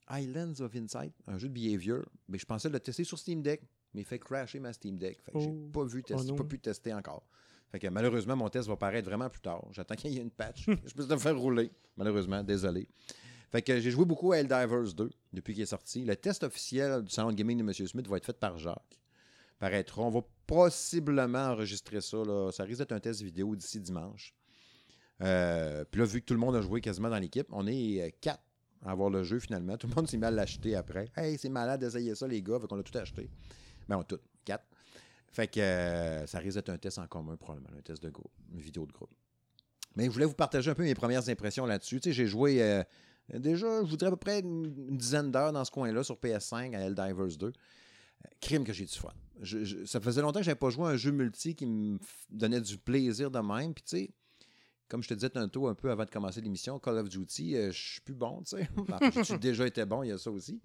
Islands of Insight, un jeu de behavior. Mais je pensais le tester sur Steam Deck, mais il fait crasher ma Steam Deck. Fait que j'ai Oh. pas vu tester, Oh non. pas pu tester encore. Fait que malheureusement, mon test va paraître vraiment plus tard. J'attends qu'il y ait une patch. je peux le faire rouler. Malheureusement, désolé. Fait que j'ai joué beaucoup à Helldivers 2 depuis qu'il est sorti. Le test officiel du salon de gaming de M. Smith va être fait par Jacques. On va possiblement enregistrer ça. Là. Ça risque d'être un test vidéo d'ici dimanche. Euh, puis là, vu que tout le monde a joué quasiment dans l'équipe, on est euh, quatre à avoir le jeu finalement. Tout le monde s'est mis à l'acheter après. Hey, c'est malade d'essayer ça, les gars. Fait qu'on a tout acheté. Ben, on a tout. Quatre. Fait que euh, ça risque d'être un test en commun, probablement. Un test de groupe. Une vidéo de groupe. Mais je voulais vous partager un peu mes premières impressions là-dessus. Tu sais, j'ai joué déjà, je voudrais à peu près une, dizaine d'heures dans ce coin-là sur PS5 à Helldivers 2. Euh, Crime que j'ai du fun. Ça faisait longtemps que je n'avais pas joué à un jeu multi qui me donnait du plaisir de même. Puis tu sais, comme je te disais tantôt un peu avant de commencer l'émission, Call of Duty, euh, je suis plus bon, tu sais. Enfin, j'ai déjà été bon, il y a ça aussi.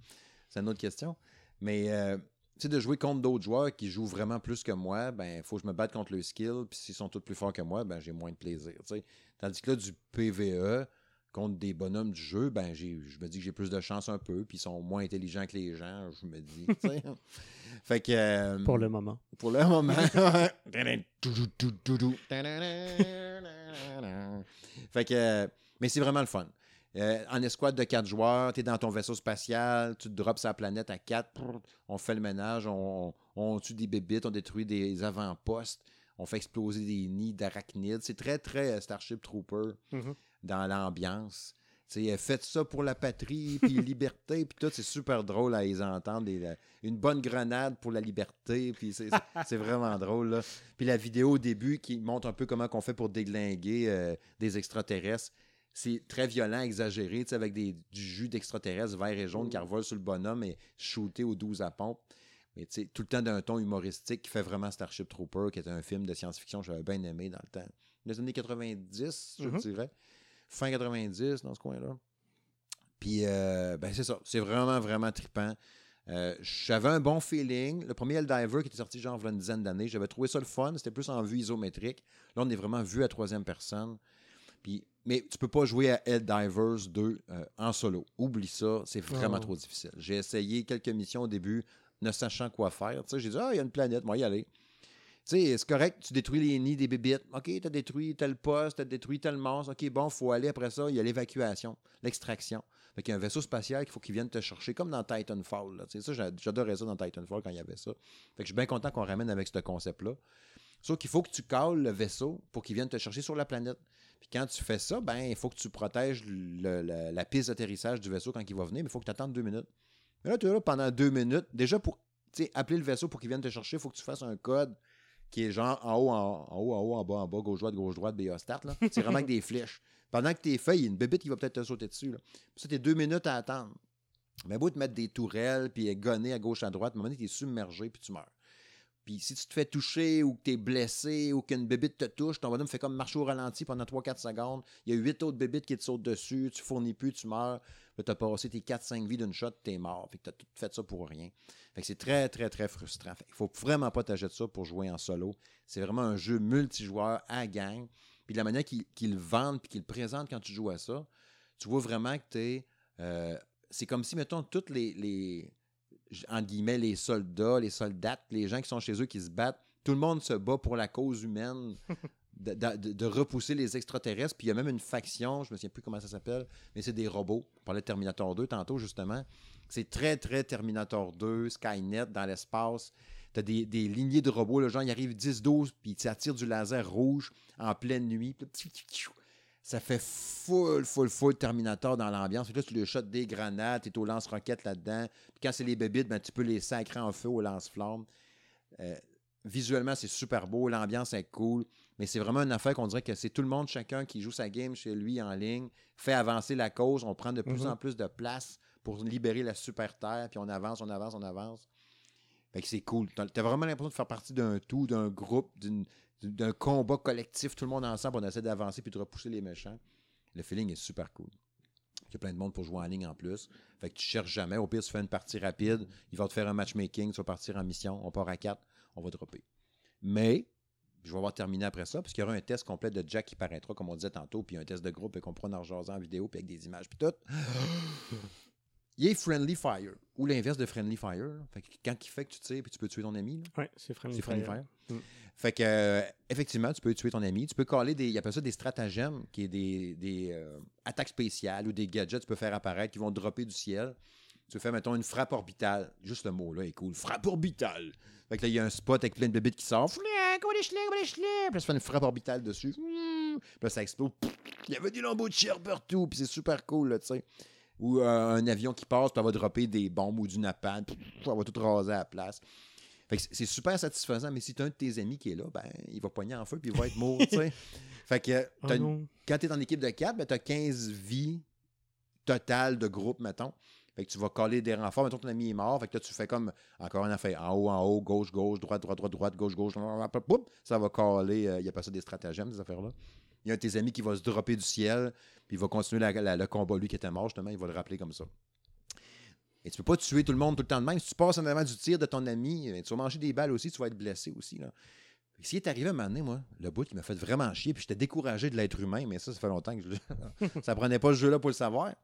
C'est une autre question. Mais euh, tu de jouer contre d'autres joueurs qui jouent vraiment plus que moi, ben, il faut que je me batte contre le skill. Puis s'ils sont tous plus forts que moi, ben, j'ai moins de plaisir. tu sais. Tandis que là, du PVE contre des bonhommes du jeu, ben, j'ai- je me dis que j'ai plus de chance un peu. Puis ils sont moins intelligents que les gens, je me dis. fait que. euh, Pour le moment. pour le moment. fait que. euh, Mais c'est vraiment le fun. Euh, en escouade de quatre joueurs, tu es dans ton vaisseau spatial, tu drops sa planète à quatre, prrr, on fait le ménage, on, on tue des bébites, on détruit des avant-postes, on fait exploser des nids d'arachnides. C'est très, très Starship Trooper Mhm. Dans l'ambiance. Euh, faites ça pour la patrie, puis liberté, puis tout, c'est super drôle à les entendre. la- une bonne grenade pour la liberté, puis c'est vraiment drôle. Là. Puis la vidéo au début qui montre un peu comment on fait pour déglinguer euh, des extraterrestres. C'est très violent, exagéré, avec des, du jus d'extraterrestres vert et jaune qui revolent sur le bonhomme et shooté aux 12 à pompe. Mais tout le temps d'un ton humoristique qui fait vraiment Starship Trooper, qui était un film de science-fiction que j'avais bien aimé dans le temps. Les années 90, je Mhm. dirais. Fin 90, dans ce coin-là. Puis, euh, ben c'est ça. C'est vraiment, vraiment trippant. Euh, j'avais un bon feeling. Le premier Helldiver qui était sorti genre il y a une dizaine d'années, j'avais trouvé ça le fun. C'était plus en vue isométrique. Là, on est vraiment vu à troisième personne. Puis, mais tu peux pas jouer à Helldivers 2 euh, en solo. Oublie ça, c'est vraiment Oh. trop difficile. J'ai essayé quelques missions au début, ne sachant quoi faire. Tu sais, j'ai dit, ah, il y a une planète, moi, y aller. Sais, c'est correct, tu détruis les nids des bébites. OK, tu as détruit tel poste, tu as détruit tel monstre. OK, bon, faut aller après ça. Il y a l'évacuation, l'extraction. Fait qu'il y a un vaisseau spatial qu'il faut qu'il vienne te chercher, comme dans Titanfall. Là. Ça, j'a- j'adorais ça dans Titanfall quand il y avait ça. Fait que je suis bien content qu'on ramène avec ce concept-là. Sauf qu'il faut que tu cales le vaisseau pour qu'il vienne te chercher sur la planète. Puis quand tu fais ça, ben, il faut que tu protèges la, la piste d'atterrissage du vaisseau quand il va venir, mais il faut que tu attendes deux minutes. Mais là, tu es là pendant deux minutes. Déjà, pour appeler le vaisseau pour qu'il vienne te chercher, il faut que tu fasses un code qui est genre en haut, en, haut, en haut, en bas, en bas, gauche, droite, gauche, droite, BA start. C'est vraiment avec des flèches. Pendant que tu es fait, il y a une bébite qui va peut-être te sauter dessus. Là. Puis ça, tu deux minutes à attendre. Mais beau te mettre des tourelles, puis gonner à gauche, à droite, à un moment donné, tu es submergé, puis tu meurs. Puis si tu te fais toucher ou que tu es blessé ou qu'une bébite te touche, ton bonhomme fait comme marcher au ralenti pendant 3-4 secondes. Il y a huit autres bébites qui te sautent dessus, tu fournis plus, tu meurs. Là, tu as passé tes 4-5 vies d'une shot, tu es mort. Fait que tu as tout fait ça pour rien. Fait que c'est très, très, très frustrant. Fait qu'il faut vraiment pas t'acheter ça pour jouer en solo. C'est vraiment un jeu multijoueur à gang. Puis de la manière qu'ils le vendent puis qu'ils le présentent quand tu joues à ça, tu vois vraiment que tu es. c'est comme si, mettons, toutes les, les entre guillemets, les soldats, les soldates, les gens qui sont chez eux qui se battent, tout le monde se bat pour la cause humaine de, repousser les extraterrestres. Puis il y a même une faction, je me souviens plus comment ça s'appelle, mais c'est des robots. On parlait de Terminator 2 tantôt, justement. C'est très, très Terminator 2, Skynet dans l'espace. Tu as des, lignées de robots, le genre, il arrive 10-12, puis ils attirent du laser rouge en pleine nuit. Ça fait full, full, full Terminator dans l'ambiance. Là, tu le shot des grenades, tu es au lance-roquettes là-dedans. Puis quand c'est les bébites, ben, tu peux les sacrer en feu au lance-flamme. Euh, visuellement, c'est super beau, l'ambiance est cool, mais c'est vraiment une affaire qu'on dirait que c'est tout le monde, chacun qui joue sa game chez lui en ligne, fait avancer la cause, on prend de plus Mhm. en plus de place pour libérer la super terre, puis on avance, on avance, on avance. Fait que c'est cool. T'as vraiment l'impression de faire partie d'un tout, d'un groupe, d'un combat collectif, tout le monde ensemble, on essaie d'avancer puis de repousser les méchants. Le feeling est super cool. Il y a plein de monde pour jouer en ligne en plus. Fait que tu cherches jamais. Au pire, tu fais une partie rapide. Il va te faire un matchmaking. Tu vas partir en mission. On part à 4. On va dropper. Mais, je vais avoir terminé après ça, parce qu'il y aura un test complet de Jack qui paraîtra, comme on disait tantôt, puis un test de groupe et qu'on pourra en en vidéo, puis avec des images, puis tout. Il est Friendly Fire, ou l'inverse de Friendly Fire. Fait que quand il fait que tu tires, puis tu peux tuer ton ami. Ouais, c'est Friendly C'est Friendly Fire. Fire. Mm. Fait que, euh, effectivement, tu peux tuer ton ami. Tu peux coller des. Il appelle ça des stratagèmes, qui est des, des, euh, attaques spéciales ou des gadgets que tu peux faire apparaître qui vont dropper du ciel. Tu fais, mettons, une frappe orbitale. Juste le mot, là, est cool. Frappe orbitale. Fait que là, il y a un spot avec plein de bébites qui schlick. Puis là, ça fait une frappe orbitale dessus. Puis là, ça explose. Il y avait des lambeaux de chair partout. Puis c'est super cool, là, tu sais. Ou euh, un avion qui passe, puis ça va dropper des bombes ou du napalm. Ça va tout raser à la place. Fait que c'est- super satisfaisant, mais si tu as un de tes amis qui est là, ben, il va pogner en feu puis il va être mort, tu sais. Fait que t'as une- non. quand tu es en équipe de 4, ben, tu as 15 vies totales de groupe, mettons. Fait que tu vas coller des renforts. Mettons, ton ami est mort. Fait que là, tu fais comme encore une affaire. En haut, en haut, gauche, gauche, droite, droite, droite, droite, gauche, gauche. Ça va coller. euh, il y a pas ça des stratagèmes, ces affaires-là. Il y a un de tes amis qui va se dropper du ciel. Puis il va continuer le combat. Lui qui était mort, justement, il va le rappeler comme ça. Et tu peux pas tuer tout le monde tout le temps de même. Si tu passes en avant du tir de ton ami, euh, tu vas manger des balles aussi, tu vas être blessé aussi. Là. Que S'il est arrivé à un moment donné, moi, le bout qui m'a fait vraiment chier, puis j'étais découragé de l'être humain, mais ça, ça fait longtemps que je ça prenait pas ce jeu-là pour le savoir.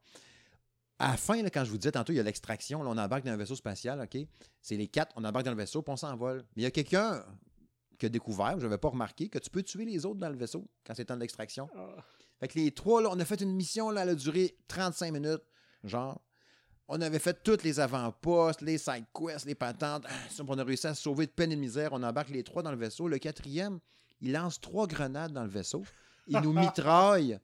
À la fin, là, quand je vous disais tantôt, il y a l'extraction, là, on embarque dans un vaisseau spatial, OK? C'est les quatre, on embarque dans le vaisseau, puis on s'envole. Mais il y a quelqu'un qui a découvert, je n'avais pas remarqué, que tu peux tuer les autres dans le vaisseau quand c'est temps de l'extraction. Ah. Fait que les trois, là, on a fait une mission, là, elle a duré 35 minutes, genre. On avait fait toutes les avant-postes, les side quests, les patentes. Ah, On a réussi à se sauver de peine et de misère. On embarque les trois dans le vaisseau. Le quatrième, il lance trois grenades dans le vaisseau. Il nous mitraille.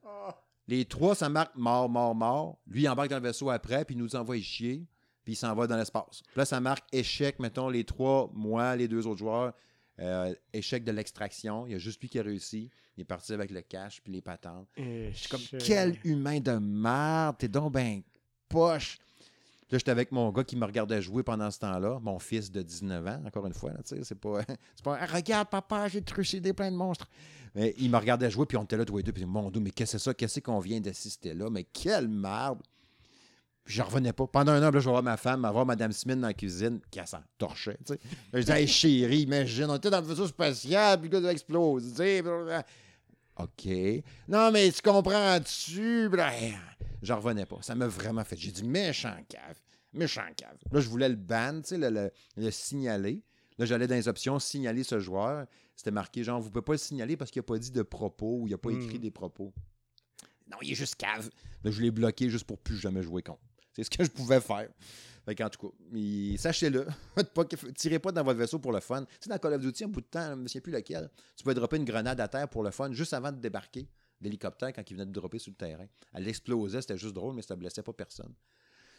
Les trois, ça marque mort, mort, mort. Lui, il embarque dans le vaisseau après, puis il nous envoie chier, puis il s'en va dans l'espace. Puis là, ça marque échec, mettons, les trois, moi, les deux autres joueurs, euh, échec de l'extraction. Il y a juste lui qui a réussi. Il est parti avec le cash, puis les patentes. Je suis comme, quel humain de merde, t'es donc ben poche. Là, j'étais avec mon gars qui me regardait jouer pendant ce temps-là, mon fils de 19 ans, encore une fois, c'est pas, pas, Ah, regarde papa, j'ai trucidé plein de monstres. Mais il me regardait jouer, puis on était là tous les deux, puis mon Dieu, mais qu'est-ce que c'est ça, qu'est-ce qu'on vient d'assister là, mais quelle merde. Je revenais pas. Pendant un an, là, je vais voir ma femme, voir Madame Smith dans la cuisine, qui s'en torchait. Je disais, chérie, imagine, on était dans le vaisseau spatial, puis le gars blablabla. OK. Non, mais tu comprends-tu? J'en revenais pas. Ça m'a vraiment fait. J'ai dit, méchant cave. Méchant cave. Là, je voulais le ban, tu sais, le, le- le signaler. Là, j'allais dans les options, signaler ce joueur. C'était marqué, genre, vous ne pouvez pas le signaler parce qu'il n'a pas dit de propos ou il n'a pas Hmm. écrit des propos. Non, il est juste cave. Là, je l'ai bloqué juste pour plus jamais jouer contre. C'est ce que je pouvais faire. Fait qu'en tout cas, sachez-le, tirez pas dans votre vaisseau pour le fun. Tu sais, dans Call of Duty, un bout de temps, je ne me souviens plus lequel, tu pouvais dropper une grenade à terre pour le fun juste avant de débarquer d'hélicoptère quand il venait de dropper sur le terrain. Elle explosait, c'était juste drôle, mais ça ne blessait pas personne.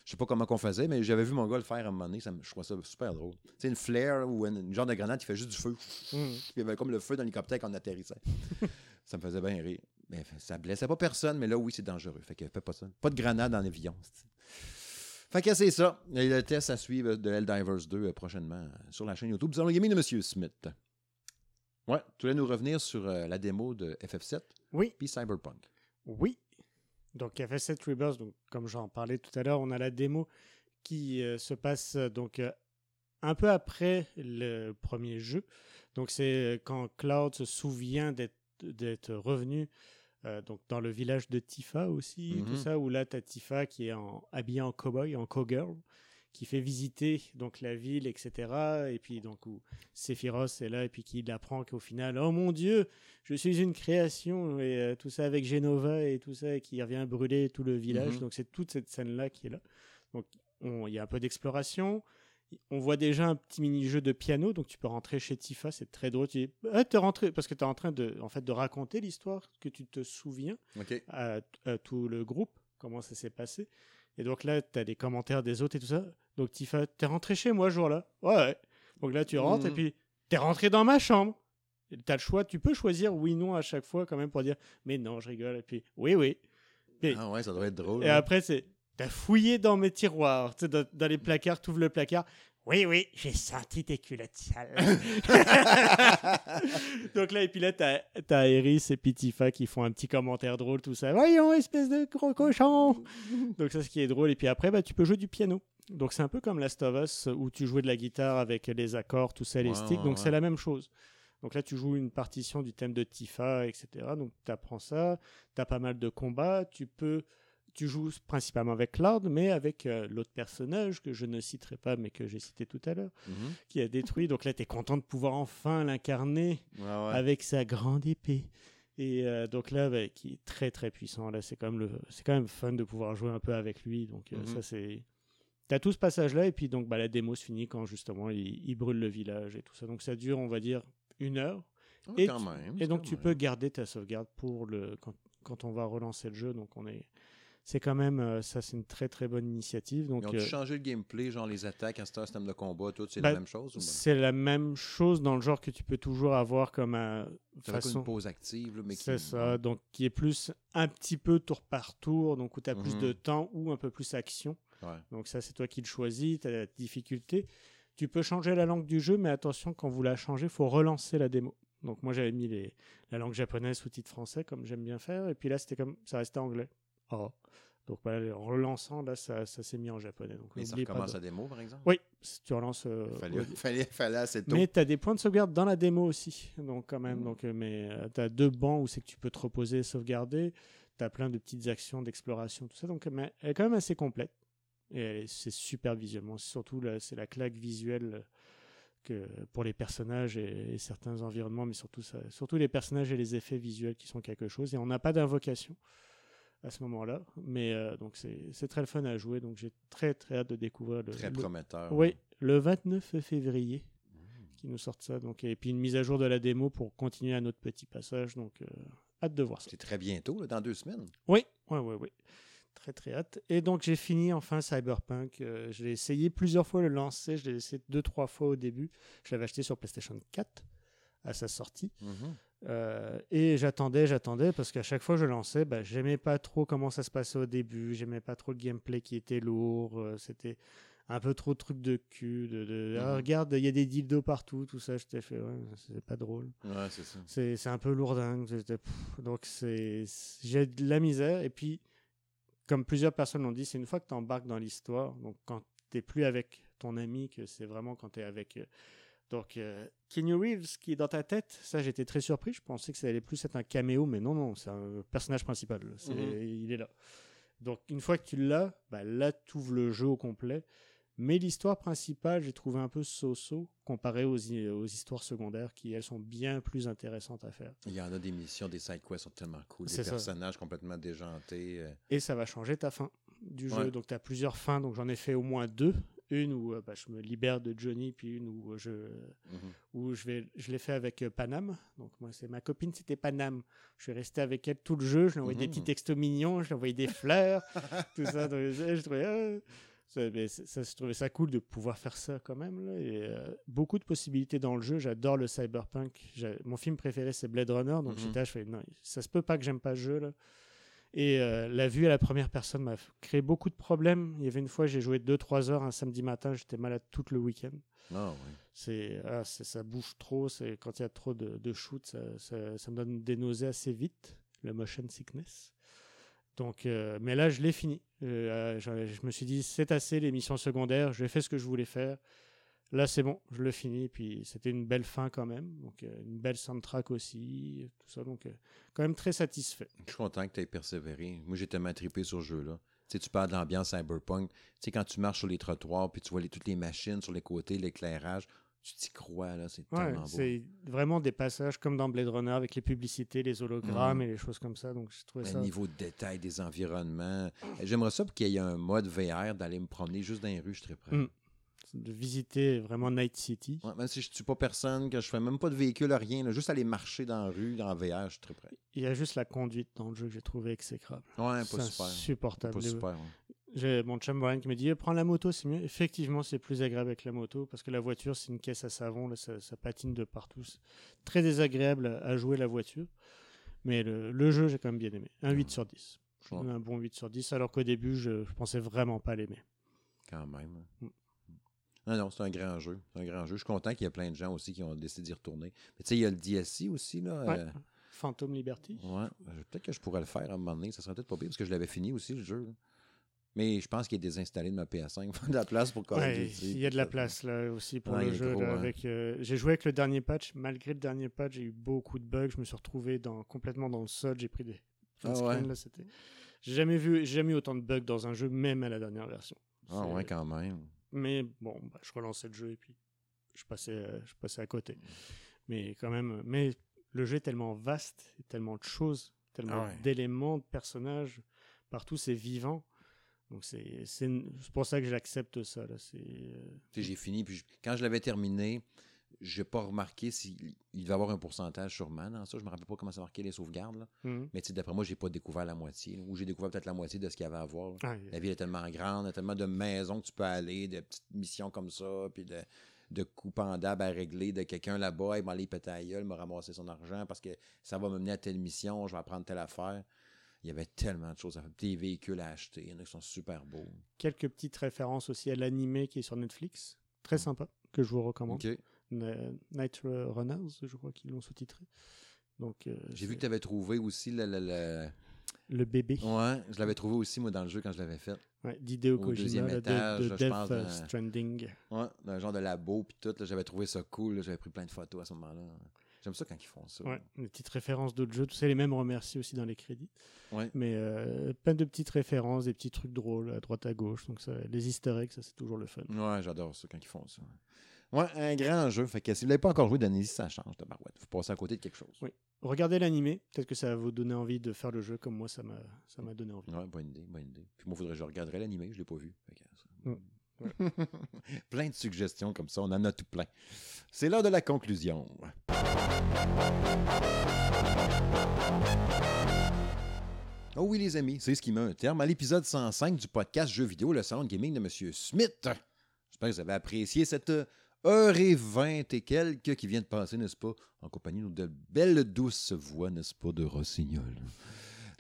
Je sais pas comment qu'on faisait, mais j'avais vu mon gars le faire à un moment donné, ça je trouvais ça super drôle. Sais, une flare ou une, une genre de grenade qui fait juste du feu. Puis il y avait comme le feu dans l'hélicoptère quand on atterrissait. ça me faisait bien rire. Mais ça blessait pas personne, mais là, oui, c'est dangereux. Fait que fais pas ça. Pas de grenade l'avion. c'est- Fait que c'est ça. Et le test à suivre de Helldivers 2 euh, prochainement euh, sur la chaîne YouTube. Nous allons gaming de M. Smith. Ouais, tu voulais nous revenir sur euh, la démo de FF7 Oui, puis Cyberpunk. oui. Donc, FS7 Rebirth, donc, comme j'en parlais tout à l'heure, on a la démo qui euh, se passe euh, donc euh, un peu après le premier jeu. Donc, c'est quand Cloud se souvient d'être revenu euh, donc dans le village de Tifa aussi, tout Mhm. ça, où là, tu as Tifa qui est en, habillée en cowboy, en cowgirl, qui fait visiter donc la ville, etc. Et puis, donc, où Sephiroth est là, et puis qui apprend qu'au final, oh mon Dieu, je suis une création, et euh, tout ça avec Genova et tout ça, et qui revient brûler tout le village. Mhm. Donc, c'est toute cette scène-là qui est là. Donc, on- il y a un peu d'exploration. On voit déjà un petit mini-jeu de piano, donc tu peux rentrer chez Tifa, c'est très drôle. Tu dis, ah, t'es rentré, parce que tu es en train de, en fait, de raconter l'histoire que tu te souviens à tout le groupe, comment ça s'est passé. Et donc là, tu as des commentaires des autres et tout ça. Donc Tifa, t'es rentré chez moi ce jour-là Ouais. Donc là, tu rentres et Mhm. puis t'es rentré dans ma chambre. Tu as le choix, tu peux choisir oui, non à chaque fois quand même pour dire mais non, je rigole. Et puis oui, oui. Et, Ah ouais, ça doit être drôle. et après, c'est t'as fouillé dans mes tiroirs, dans, dans les placards, tu ouvres le placard. Oui, oui, j'ai senti tes culottes sales. Donc là, et puis là, t'as as Eris et puis Tifa qui font un petit commentaire drôle, tout ça. Voyons, espèce de gros cochon Donc ça, ce qui est drôle. Et puis après, bah, tu peux jouer du piano. Donc c'est un peu comme Last of Us où tu jouais de la guitare avec les accords, tout ça, les Ouais, sticks. ouais, Donc ouais. c'est la même chose. Donc là, tu joues une partition du thème de Tifa, etc. Donc tu apprends ça. Tu as pas mal de combats. Tu peux... Tu joues principalement avec Cloud, mais avec euh, l'autre personnage que je ne citerai pas, mais que j'ai cité tout à l'heure, Mhm. qui a détruit. Donc là, tu es content de pouvoir enfin l'incarner Ouais, ouais. avec sa grande épée. Et euh, donc là, bah, qui est très très puissant. Là, c'est quand même le, c'est quand même fun de pouvoir jouer un peu avec lui. Donc euh, Mhm. ça c'est. T'as tout ce passage-là et puis donc bah, la démo se finit quand justement il, il brûle le village et tout ça. Donc ça dure, on va dire, une heure. Ah, et même, donc tu même. peux garder ta sauvegarde pour le quand, quand on va relancer le jeu. Donc on est, c'est quand même euh, ça, c'est une très très bonne initiative. Donc Ils ont euh, changé le gameplay, genre les attaques, un système de combat, tout, c'est Bah, la même chose? ou ben? c'est la même chose dans le genre que tu peux toujours avoir comme un C'est comme façon. une pause active, là, mais qui... C'est ça, donc qui est plus un petit peu tour par tour, donc où tu as plus Mhm. de temps ou un peu plus action. Ouais. Donc ça, c'est toi qui le choisis, tu as la difficulté. Tu peux changer la langue du jeu, mais attention, quand vous la changez, il faut relancer la démo. Donc moi, j'avais mis les, la langue japonaise sous titre français, comme j'aime bien faire, et puis là, c'était comme ça restait anglais. Oh. Donc voilà, en relançant, là, ça, ça s'est mis en japonais. Donc Mais ça recommence de- à démo, par exemple? Oui, si tu relances... euh, Fallait, au- fallait, fallait assez tôt. mais tu as des points de sauvegarde dans la démo aussi. Donc, quand même. Mm. Donc, euh, mais tu as deux bancs où c'est que tu peux te reposer et sauvegarder. Tu as plein de petites actions d'exploration, tout ça. Donc, mais elle est quand même assez complète. Et c'est super visuellement. Surtout, c'est la claque visuelle euh, que pour les personnages et, et certains environnements, mais surtout, ça, surtout les personnages et les effets visuels qui sont quelque chose. Et on n'a pas d'invocation à ce moment-là. Mais euh, donc, c'est très le fun à jouer. Donc, j'ai très, très hâte de découvrir le, Très le- prometteur. oui, le 29 février qui nous sortent ça. Donc, et puis une mise à jour de la démo pour continuer à notre petit passage. Donc, euh, hâte de voir ça. C'est très bientôt, là, dans deux semaines. Oui, oui, oui, oui. Très, très hâte. Et donc, j'ai fini enfin Cyberpunk. Euh, je l'ai essayé plusieurs fois le lancer. Je l'ai essayé deux, trois fois au début. Je l'avais acheté sur PlayStation 4 à sa sortie. Mhm. Euh, et j'attendais, j'attendais, parce qu'à chaque fois que je lançais, bah, j'aimais pas trop comment ça se passait au début, j'aimais pas trop le gameplay qui était lourd, euh, c'était un peu trop de trucs de cul, de, de Ah, Mhm. regarde, il y a des dildos partout, tout ça, j'étais fait, ouais, c'est pas drôle. Ouais, c'est ça. C'est un peu lourdingue, pff, donc c'est j'ai de la misère, et puis comme plusieurs personnes l'ont dit, c'est une fois que tu embarques dans l'histoire, donc quand tu n'es plus avec ton ami, que c'est vraiment quand tu es avec. euh, donc, euh, Keanu Reeves qui est dans ta tête, ça j'étais très surpris. Je pensais que ça allait plus être un caméo, mais non, non, c'est un personnage principal. Mhm. Il est là. Donc, une fois que tu l'as, bah, là, tu ouvres le jeu au complet. Mais l'histoire principale, j'ai trouvé un peu so-so comparé aux, hi- aux histoires secondaires qui, elles, sont bien plus intéressantes à faire. Il y en a des missions, des side quests sont tellement cool. Des ça. personnages complètement déjantés. euh. Et ça va changer ta fin du jeu. Ouais. Donc, tu as plusieurs fins. Donc, j'en ai fait au moins deux. Une où euh, bah, je me libère de Johnny, puis une où euh, je, où je, vais, je l'ai fait avec euh, Panam. Donc, moi, c'est ma copine, c'était Panam. Je suis resté avec elle tout le jeu. Je lui ai envoyé des Mhm. petits textos mignons, je lui ai envoyé des fleurs, tout ça. Donc, je, je trouvais, euh, ça, ça, je trouvais ça cool de pouvoir faire ça quand même. là. Et, euh, beaucoup de possibilités dans le jeu. J'adore le cyberpunk. Mon film préféré, c'est Blade Runner. Donc, Mhm. j'étais là, je fais, non, ça se peut pas que j'aime pas ce jeu. Là. Et euh, la vue à la première personne m'a créé beaucoup de problèmes. Il y avait une fois, j'ai joué 2-3 heures un samedi matin, j'étais malade tout le week-end. Ouais. C'est, ah, ça bouge trop. C'est, quand il y a trop de, de shoot, ça, ça- ça me donne des nausées assez vite, le motion sickness. Donc, euh, mais là, je l'ai fini. Euh, je, je me suis dit, c'est assez les missions secondaires. J'ai fait ce que je voulais faire. Là, c'est bon, je le finis. Puis c'était une belle fin quand même. Donc, euh, une belle soundtrack aussi. Tout ça. Donc, euh, quand même très satisfait. Je suis content que tu aies persévéré. Moi, j'ai tellement trippé sur ce jeu-là. Tu sais, tu parles de l'ambiance cyberpunk. Tu sais, quand tu marches sur les trottoirs, puis tu vois les- toutes les machines sur les côtés, l'éclairage, tu t'y crois, là. C'est Ouais, tellement beau. c'est vraiment des passages comme dans Blade Runner avec les publicités, les hologrammes Mhm. et les choses comme ça. Donc, j'ai trouvé Le ça. niveau de détail des environnements. J'aimerais ça qu'il y ait un mode VR d'aller me promener juste dans les rues, je serais prêt. Mm. De visiter vraiment Night City. Ouais, même si je ne tue pas personne, que je fais même pas de véhicule, rien, là, juste aller marcher dans la rue, en VR, je suis très prêt. Il y a juste la conduite dans le jeu que j'ai trouvé exécrable. Ouais, pas super. insupportable. Pas super. ouais. J'ai mon chum Brian qui me dit Eh, prends la moto, c'est mieux. Effectivement, c'est plus agréable avec la moto parce que la voiture, c'est une caisse à savon, là, ça, ça patine de partout. Très désagréable à, jouer la voiture. Mais le, le jeu, j'ai quand même bien aimé. Un 8 sur 10. Je Ouais. donne un bon 8 sur 10, alors qu'au début, je, je pensais vraiment pas l'aimer. Quand même. hein. Non, non, c'est un grand jeu. C'est un grand jeu. Je suis content qu'il y ait plein de gens aussi qui ont décidé d'y retourner. Mais tu sais, il y a le DSC aussi, là. Ouais. euh, Phantom Liberty. Ouais, euh, peut-être que je pourrais le faire à un moment donné. Ça serait peut-être pas pire parce que je l'avais fini aussi, le jeu. là. Mais je pense qu'il est désinstallé de ma PS5. Il faut de la place pour Ouais, Duty, il y a de la place là aussi pour Ouais, le jeu. gros, là, hein. avec, euh, j'ai joué avec le dernier patch. Malgré le dernier patch, j'ai eu beaucoup de bugs. Je me suis retrouvé dans, complètement dans le sol. J'ai pris des Ah ouais? là, c'était... J'ai jamais vu, j'ai jamais eu autant de bugs dans un jeu, même à la dernière version. Ah C'est- ouais, quand même. Mais bon, bah, je relançais le jeu et puis je passais, euh, je passais à côté. Mais quand même, mais le jeu est tellement vaste, et tellement de choses, tellement Ah ouais. d'éléments, de personnages, partout c'est vivant. Donc c'est c'est une- c'est pour ça que j'accepte ça. Là. C'est, euh, j'ai fini. Puis je- quand je l'avais terminé, j'ai pas remarqué s'il il devait avoir un pourcentage sûrement dans ça. Je me rappelle pas comment ça marquait les sauvegardes. là. mhm. Mais d'après moi, j'ai pas découvert la moitié. là. Ou j'ai découvert peut-être la moitié de ce qu'il y avait à voir. Ah, La ville est tellement grande, il y a tellement de maisons que tu peux aller, de petites missions comme ça, puis de, de coups pendables à régler de quelqu'un là-bas, il m'a allé péter la gueule, m'a ramassé son argent parce que ça va me mener à telle mission, je vais apprendre telle affaire. Il y avait tellement de choses à faire. Des véhicules à acheter, il y en a qui sont super beaux. Quelques petites références aussi à l'animé qui est sur Netflix. Très sympa, que je vous recommande. Night Runners, je crois qu'ils l'ont sous-titré. Donc, euh, J'ai vu que tu avais trouvé aussi le. le- le- le bébé Ouais, je l'avais trouvé aussi, moi, dans le jeu quand je l'avais fait. ouais, d'Hideo Kojima deuxième là, de- étage, de, Death pense, Stranding. Ouais, le genre de labo, puis tout. J'avais trouvé ça cool. J'avais pris plein de photos à ce moment-là. J'aime ça quand ils font ça. Ouais, des petites références d'autres jeux. Tout ça, les mêmes remercie aussi dans les crédits. Ouais. Mais euh, plein de petites références, des petits trucs drôles à droite à gauche. Donc, ça, les easter eggs, ça, c'est toujours le fun. Ouais, j'adore ça quand ils font ça. Ouais, un grand jeu. Fait que si vous l'avez pas encore joué, donnez-y, ça change de barouette. Faut passer à côté de quelque chose. Oui. Regardez l'animé. Peut-être que ça va vous donner envie de faire le jeu comme moi, ça m'a ça m'a donné envie. Ouais, bonne idée, bonne idée. Puis moi, faudrait que je regarderais l'animé, je l'ai pas vu. Fait que ça- Mm. plein de suggestions comme ça, on en a tout plein. C'est l'heure de la conclusion. Oh oui, les amis, c'est ce qui met un terme à l'épisode 105 du podcast Jeux vidéo, le salon de gaming de M. Smith. J'espère que vous avez apprécié cette heure et vingt et quelques qui vient de passer, n'est-ce pas, en compagnie de belles douces voix, n'est-ce pas, de Rossignol.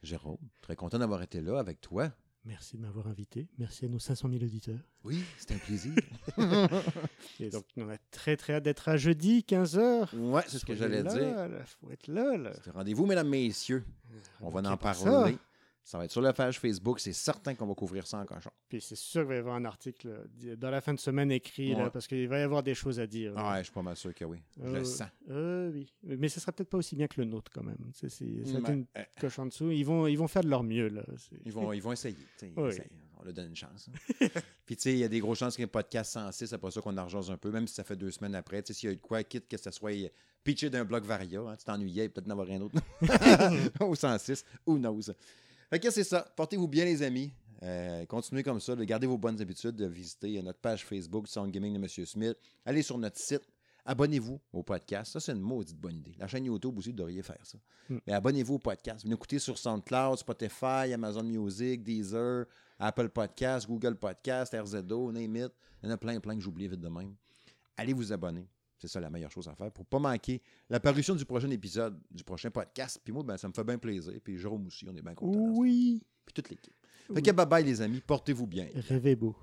Jérôme, très content d'avoir été là avec toi. Merci de m'avoir invité. Merci à nos 500 000 auditeurs. Oui, c'était un plaisir. Et donc, on a très très hâte d'être à jeudi, 15h. ouais, c'est ce que j'allais dire. Il faut être là, là. C'était Rendez-vous, mesdames, messieurs. On va en parler. Ça va être sur la page Facebook. C'est certain qu'on va couvrir ça en cochon. Puis c'est sûr qu'il va y avoir un article là, dans la fin de semaine écrit, là, parce qu'il va y avoir des choses à dire. Ah ouais, je suis pas mal sûr que oui. Je Euh, le sens. euh, oui. Mais ce sera peut-être pas aussi bien que le nôtre quand même. C'est, ça une euh, coche en dessous. Ils vont, ils vont faire de leur mieux. Là. Ils vont, ils vont essayer. tu sais, ils Oui. essayent. On leur donne une chance. hein. Puis, tu sais, il y a des grosses chances qu'il y ait un podcast 106 après ça qu'on rejase un peu, même si ça fait deux semaines après. Tu sais, s'il y a eu de quoi, quitte que ce soit pitché d'un bloc varia, hein, tu t'ennuyais, peut-être d'en avoir un autre. Au 106, who knows. Fait que c'est ça. Portez-vous bien, les amis. Euh, continuez comme ça. de garder vos bonnes habitudes de visiter notre page Facebook Sound Gaming de M. Smith. Allez sur notre site. Abonnez-vous au podcast. Ça, c'est une maudite bonne idée. La chaîne YouTube aussi, vous devriez faire ça. Hmm. Mais abonnez-vous au podcast. Vous nous écoutez sur SoundCloud, Spotify, Amazon Music, Deezer, Apple Podcast, Google Podcast, RZO, name it. Il y en a plein, plein que j'oublie vite de même. Allez vous abonner. C'est ça la meilleure chose à faire pour ne pas manquer l'apparition du prochain épisode, du prochain podcast. Puis moi, ben, ça me fait bien plaisir. Puis Jérôme aussi, on est bien content. Oui. Puis toute l'équipe. Fait que bye bye les amis, portez-vous bien. Rêvez beau.